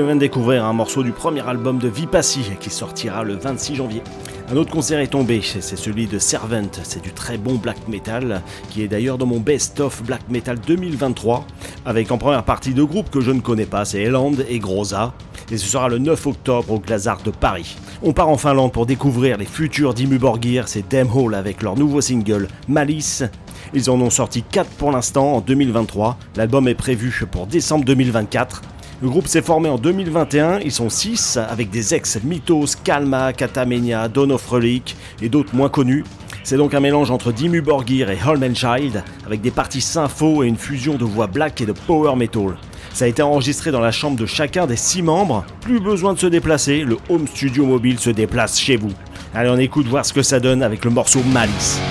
Vient de découvrir un morceau du premier album de Vipassi qui sortira le 26 janvier. Un autre concert est tombé, c'est celui de Servant, c'est du très bon black metal, qui est d'ailleurs dans mon best-of black metal 2023, avec en première partie deux groupes que je ne connais pas, c'est Eland et Groza, et ce sera le 9 octobre au Glazart de Paris. On part en Finlande pour découvrir les futurs Dimmu Borgir, c'est Dem Hall avec leur nouveau single Malice. Ils en ont sorti 4 pour l'instant en 2023, l'album est prévu pour décembre 2024. Le groupe s'est formé en 2021, ils sont 6 avec des ex-Mythos, Kalma, Katamenia, Dawn of Relic et d'autres moins connus. C'est donc un mélange entre Dimmu Borgir et Child avec des parties sympho et une fusion de voix black et de power metal. Ça a été enregistré dans la chambre de chacun des 6 membres, plus besoin de se déplacer, le home studio mobile se déplace chez vous. Allez on écoute voir ce que ça donne avec le morceau Malice.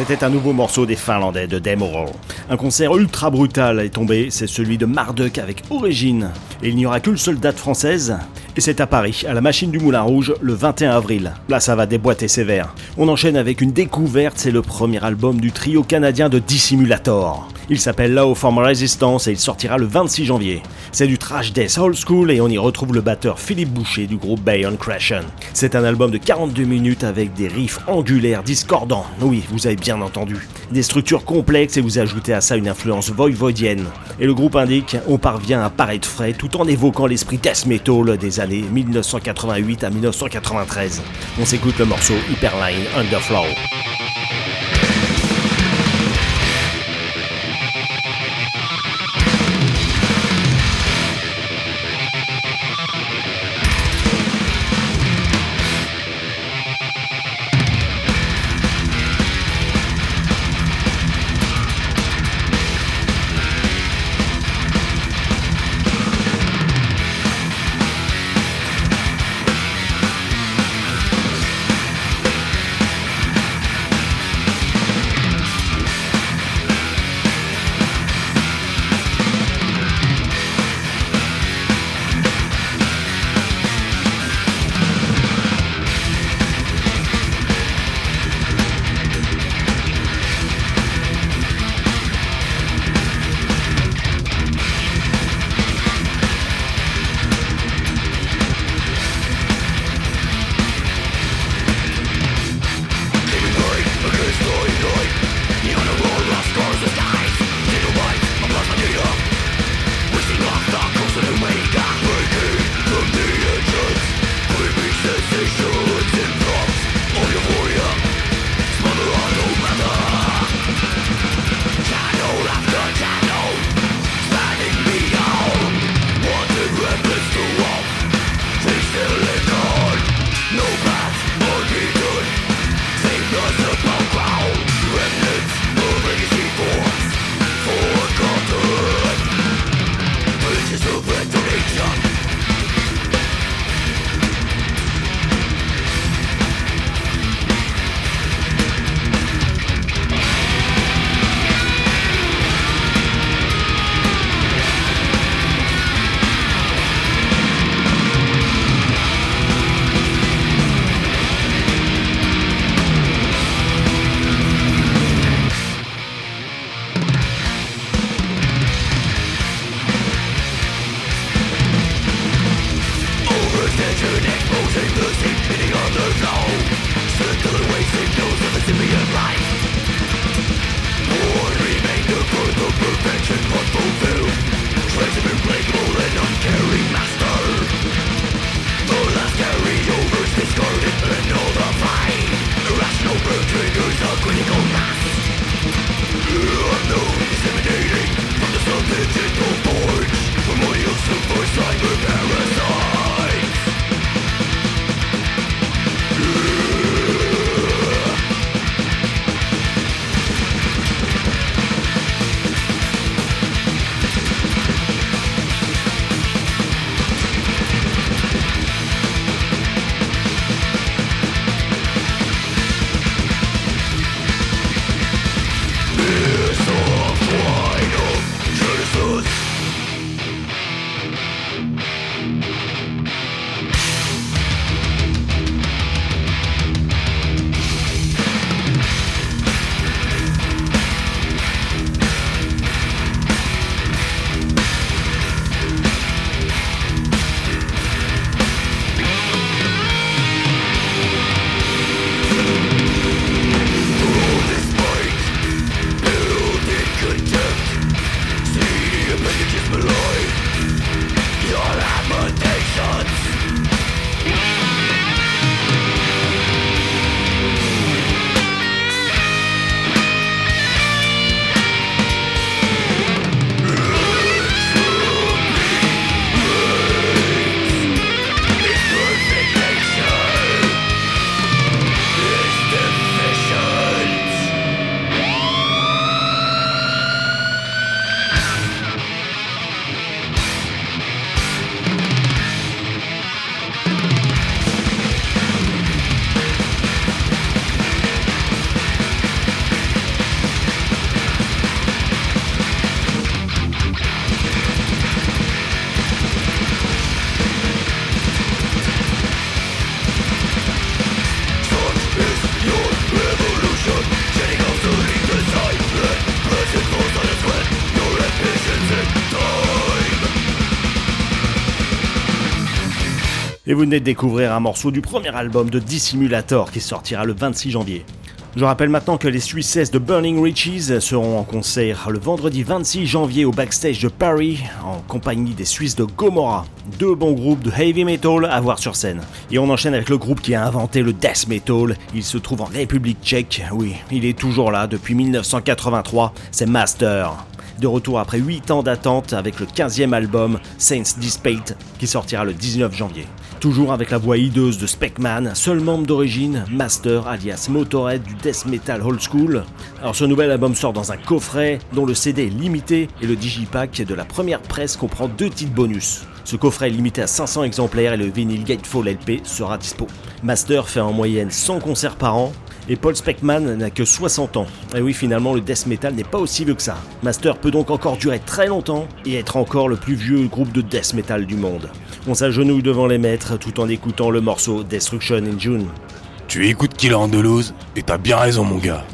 C'était un nouveau morceau des Finlandais de Demoral. Un concert ultra brutal est tombé, c'est celui de Marduk avec Origine. Et il n'y aura qu'une seule date française, et c'est à Paris, à la machine du Moulin Rouge, le 21 avril. Là, ça va déboîter sévère. On enchaîne avec une découverte, c'est le premier album du trio canadien de Dissimulator. Il s'appelle Law Form Resistance et il sortira le 26 janvier. C'est du trash death old school et on y retrouve le batteur Philippe Boucher du groupe Bayon Crashen. C'est un album de 42 minutes avec des riffs angulaires discordants. Oui, vous avez bien entendu. Des structures complexes et vous ajoutez à ça une influence voivodienne. Et le groupe indique, on parvient à paraître frais tout en évoquant l'esprit death metal des années 1988 à 1993. On s'écoute le morceau Hyperline Underflow. Et vous venez de découvrir un morceau du premier album de Dissimulator qui sortira le 26 janvier. Je rappelle maintenant que les Suisses de Burning Riches seront en concert le vendredi 26 janvier au backstage de Paris en compagnie des Suisses de Gomorrah, deux bons groupes de heavy metal à voir sur scène. Et on enchaîne avec le groupe qui a inventé le death metal. Il se trouve en République tchèque. Oui, il est toujours là depuis 1983. C'est Master. De retour après 8 ans d'attente avec le 15e album Saints Dissipate qui sortira le 19 janvier. Toujours avec la voix hideuse de Speckman, seul membre d'origine, Master alias Motorhead du death metal old school. Alors ce nouvel album sort dans un coffret dont le CD est limité et le digipack de la première presse comprend deux titres bonus. Ce coffret est limité à 500 exemplaires et le vinyle Gatefall LP sera dispo. Master fait en moyenne 100 concerts par an et Paul Speckman n'a que 60 ans. Et oui, finalement, le death metal n'est pas aussi vieux que ça. Master peut donc encore durer très longtemps et être encore le plus vieux groupe de death metal du monde. On s'agenouille devant les maîtres tout en écoutant le morceau Destruction in June. Tu écoutes Killer Andalouse et t'as bien raison mon gars.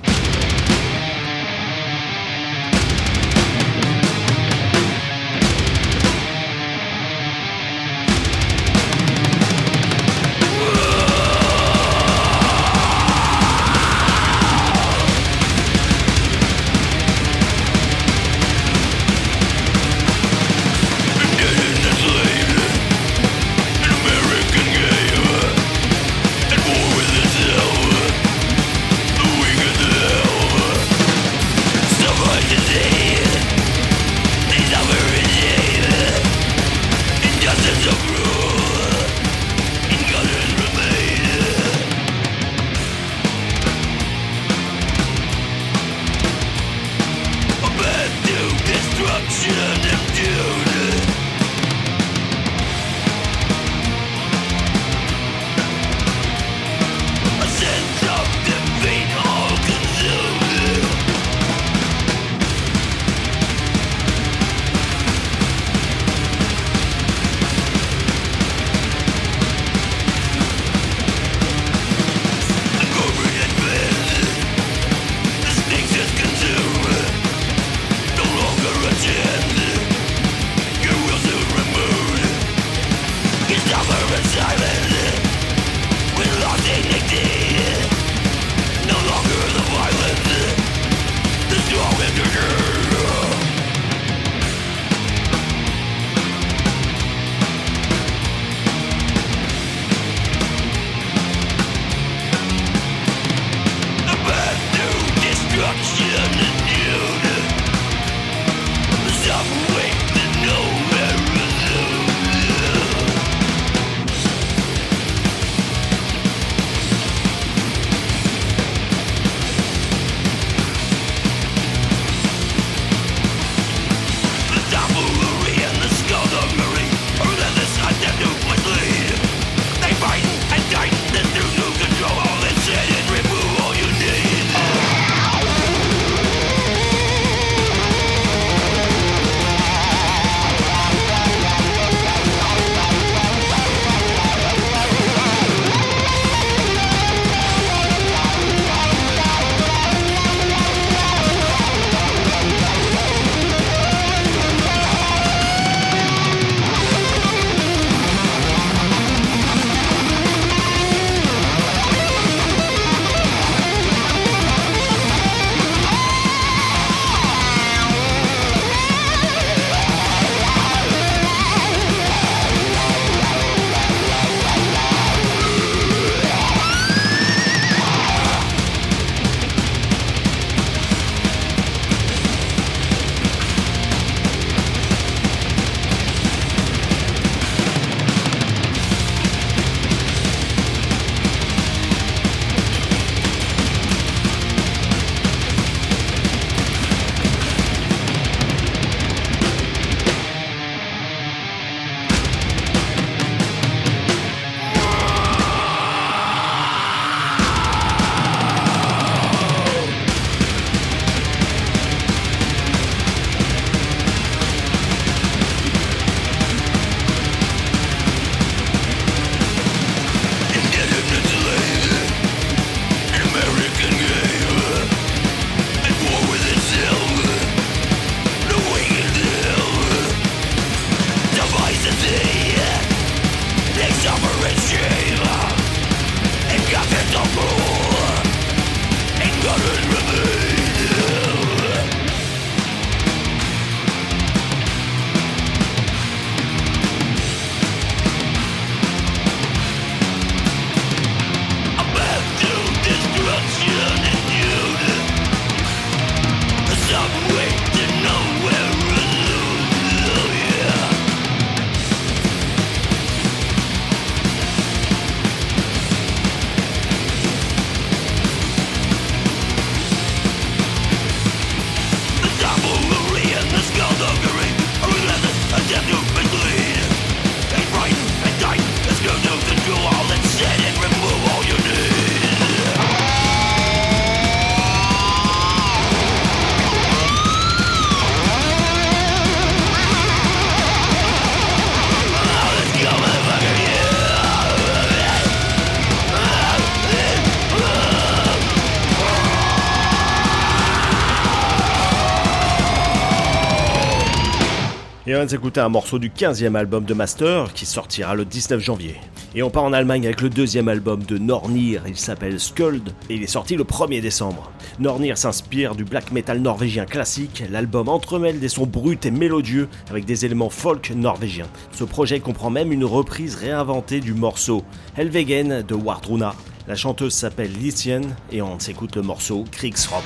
Vient de s'écouter un morceau du 15e album de Master qui sortira le 19 janvier. Et on part en Allemagne avec le deuxième album de Nornir, il s'appelle Skuld et il est sorti le 1er décembre. Nornir s'inspire du black metal norvégien classique, l'album entremêle des sons bruts et mélodieux avec des éléments folk norvégiens. Ce projet comprend même une reprise réinventée du morceau Helvegen de Wardruna. La chanteuse s'appelle Lycian et on s'écoute le morceau Kriegsrop.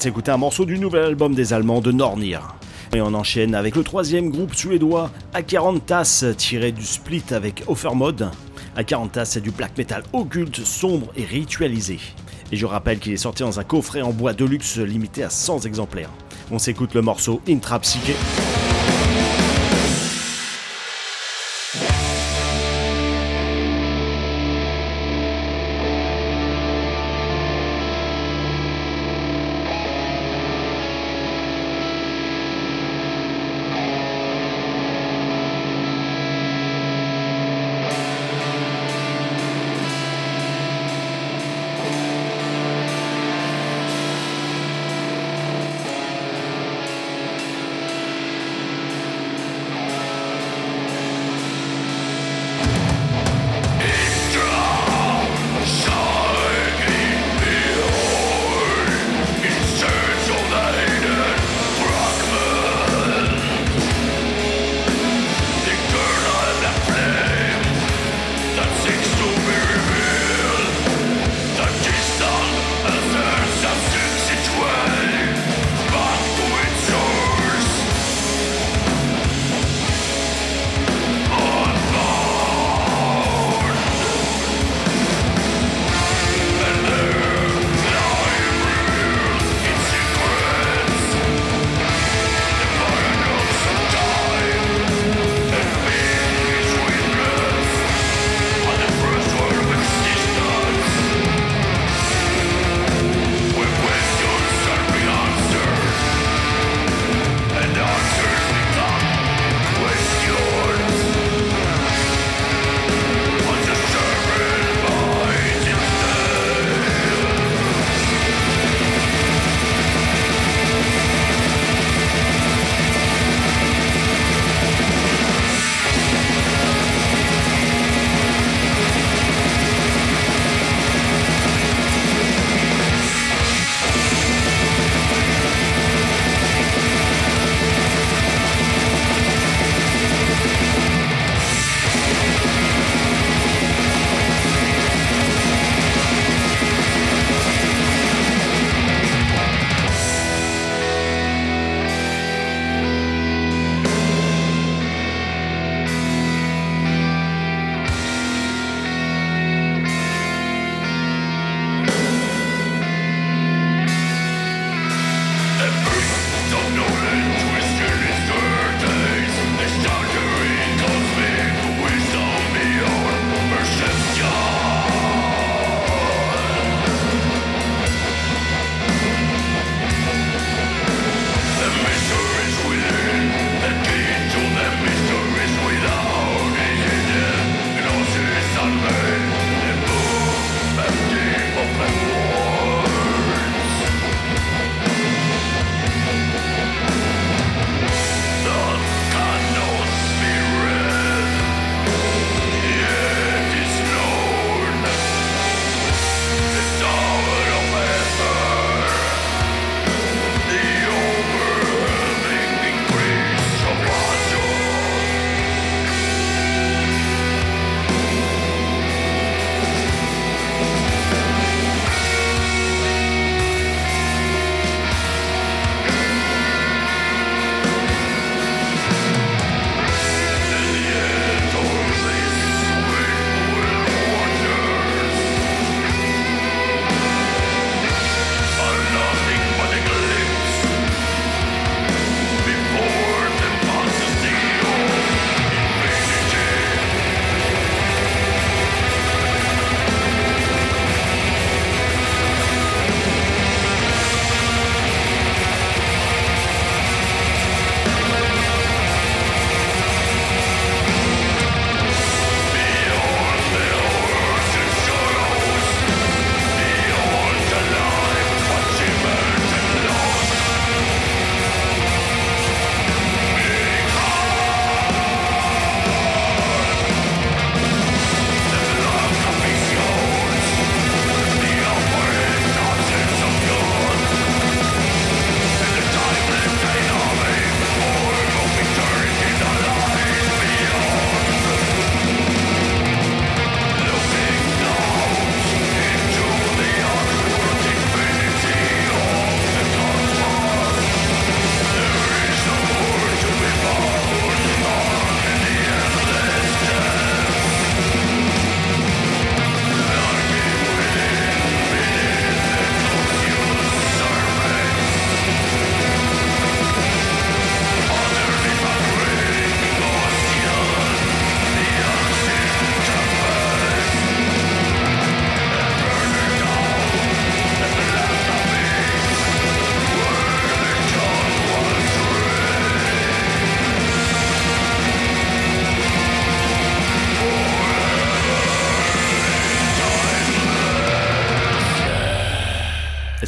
De s'écouter un morceau du nouvel album des Allemands de Nornir. Et on enchaîne avec le troisième groupe suédois, Akarantas, tiré du split avec Offermode. Akarantas, c'est du black metal occulte, sombre et ritualisé. Et je rappelle qu'il est sorti dans un coffret en bois de luxe limité à 100 exemplaires. On s'écoute le morceau Intra Psyche.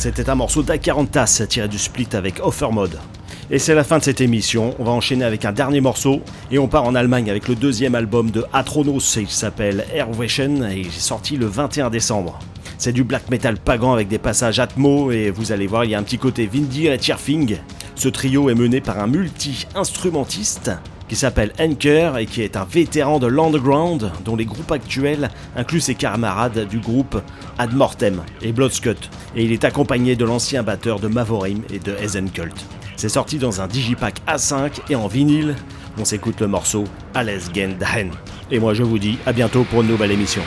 C'était un morceau d'Acarantas tiré du split avec Offermode. Et c'est la fin de cette émission, on va enchaîner avec un dernier morceau, et on part en Allemagne avec le deuxième album de Atronos, il s'appelle Airwation, et il est sorti le 21 décembre. C'est du black metal pagan avec des passages atmo, et vous allez voir, il y a un petit côté Vindir et Tierfing. Ce trio est mené par un multi-instrumentiste qui s'appelle Anker et qui est un vétéran de l'underground dont les groupes actuels incluent ses camarades du groupe Ad Mortem et Bloodscut. Et il est accompagné de l'ancien batteur de Mavorim et de Cult. C'est sorti dans un digipack A5 et en vinyle. On s'écoute le morceau Alles Gen Dahen. Et moi je vous dis à bientôt pour une nouvelle émission.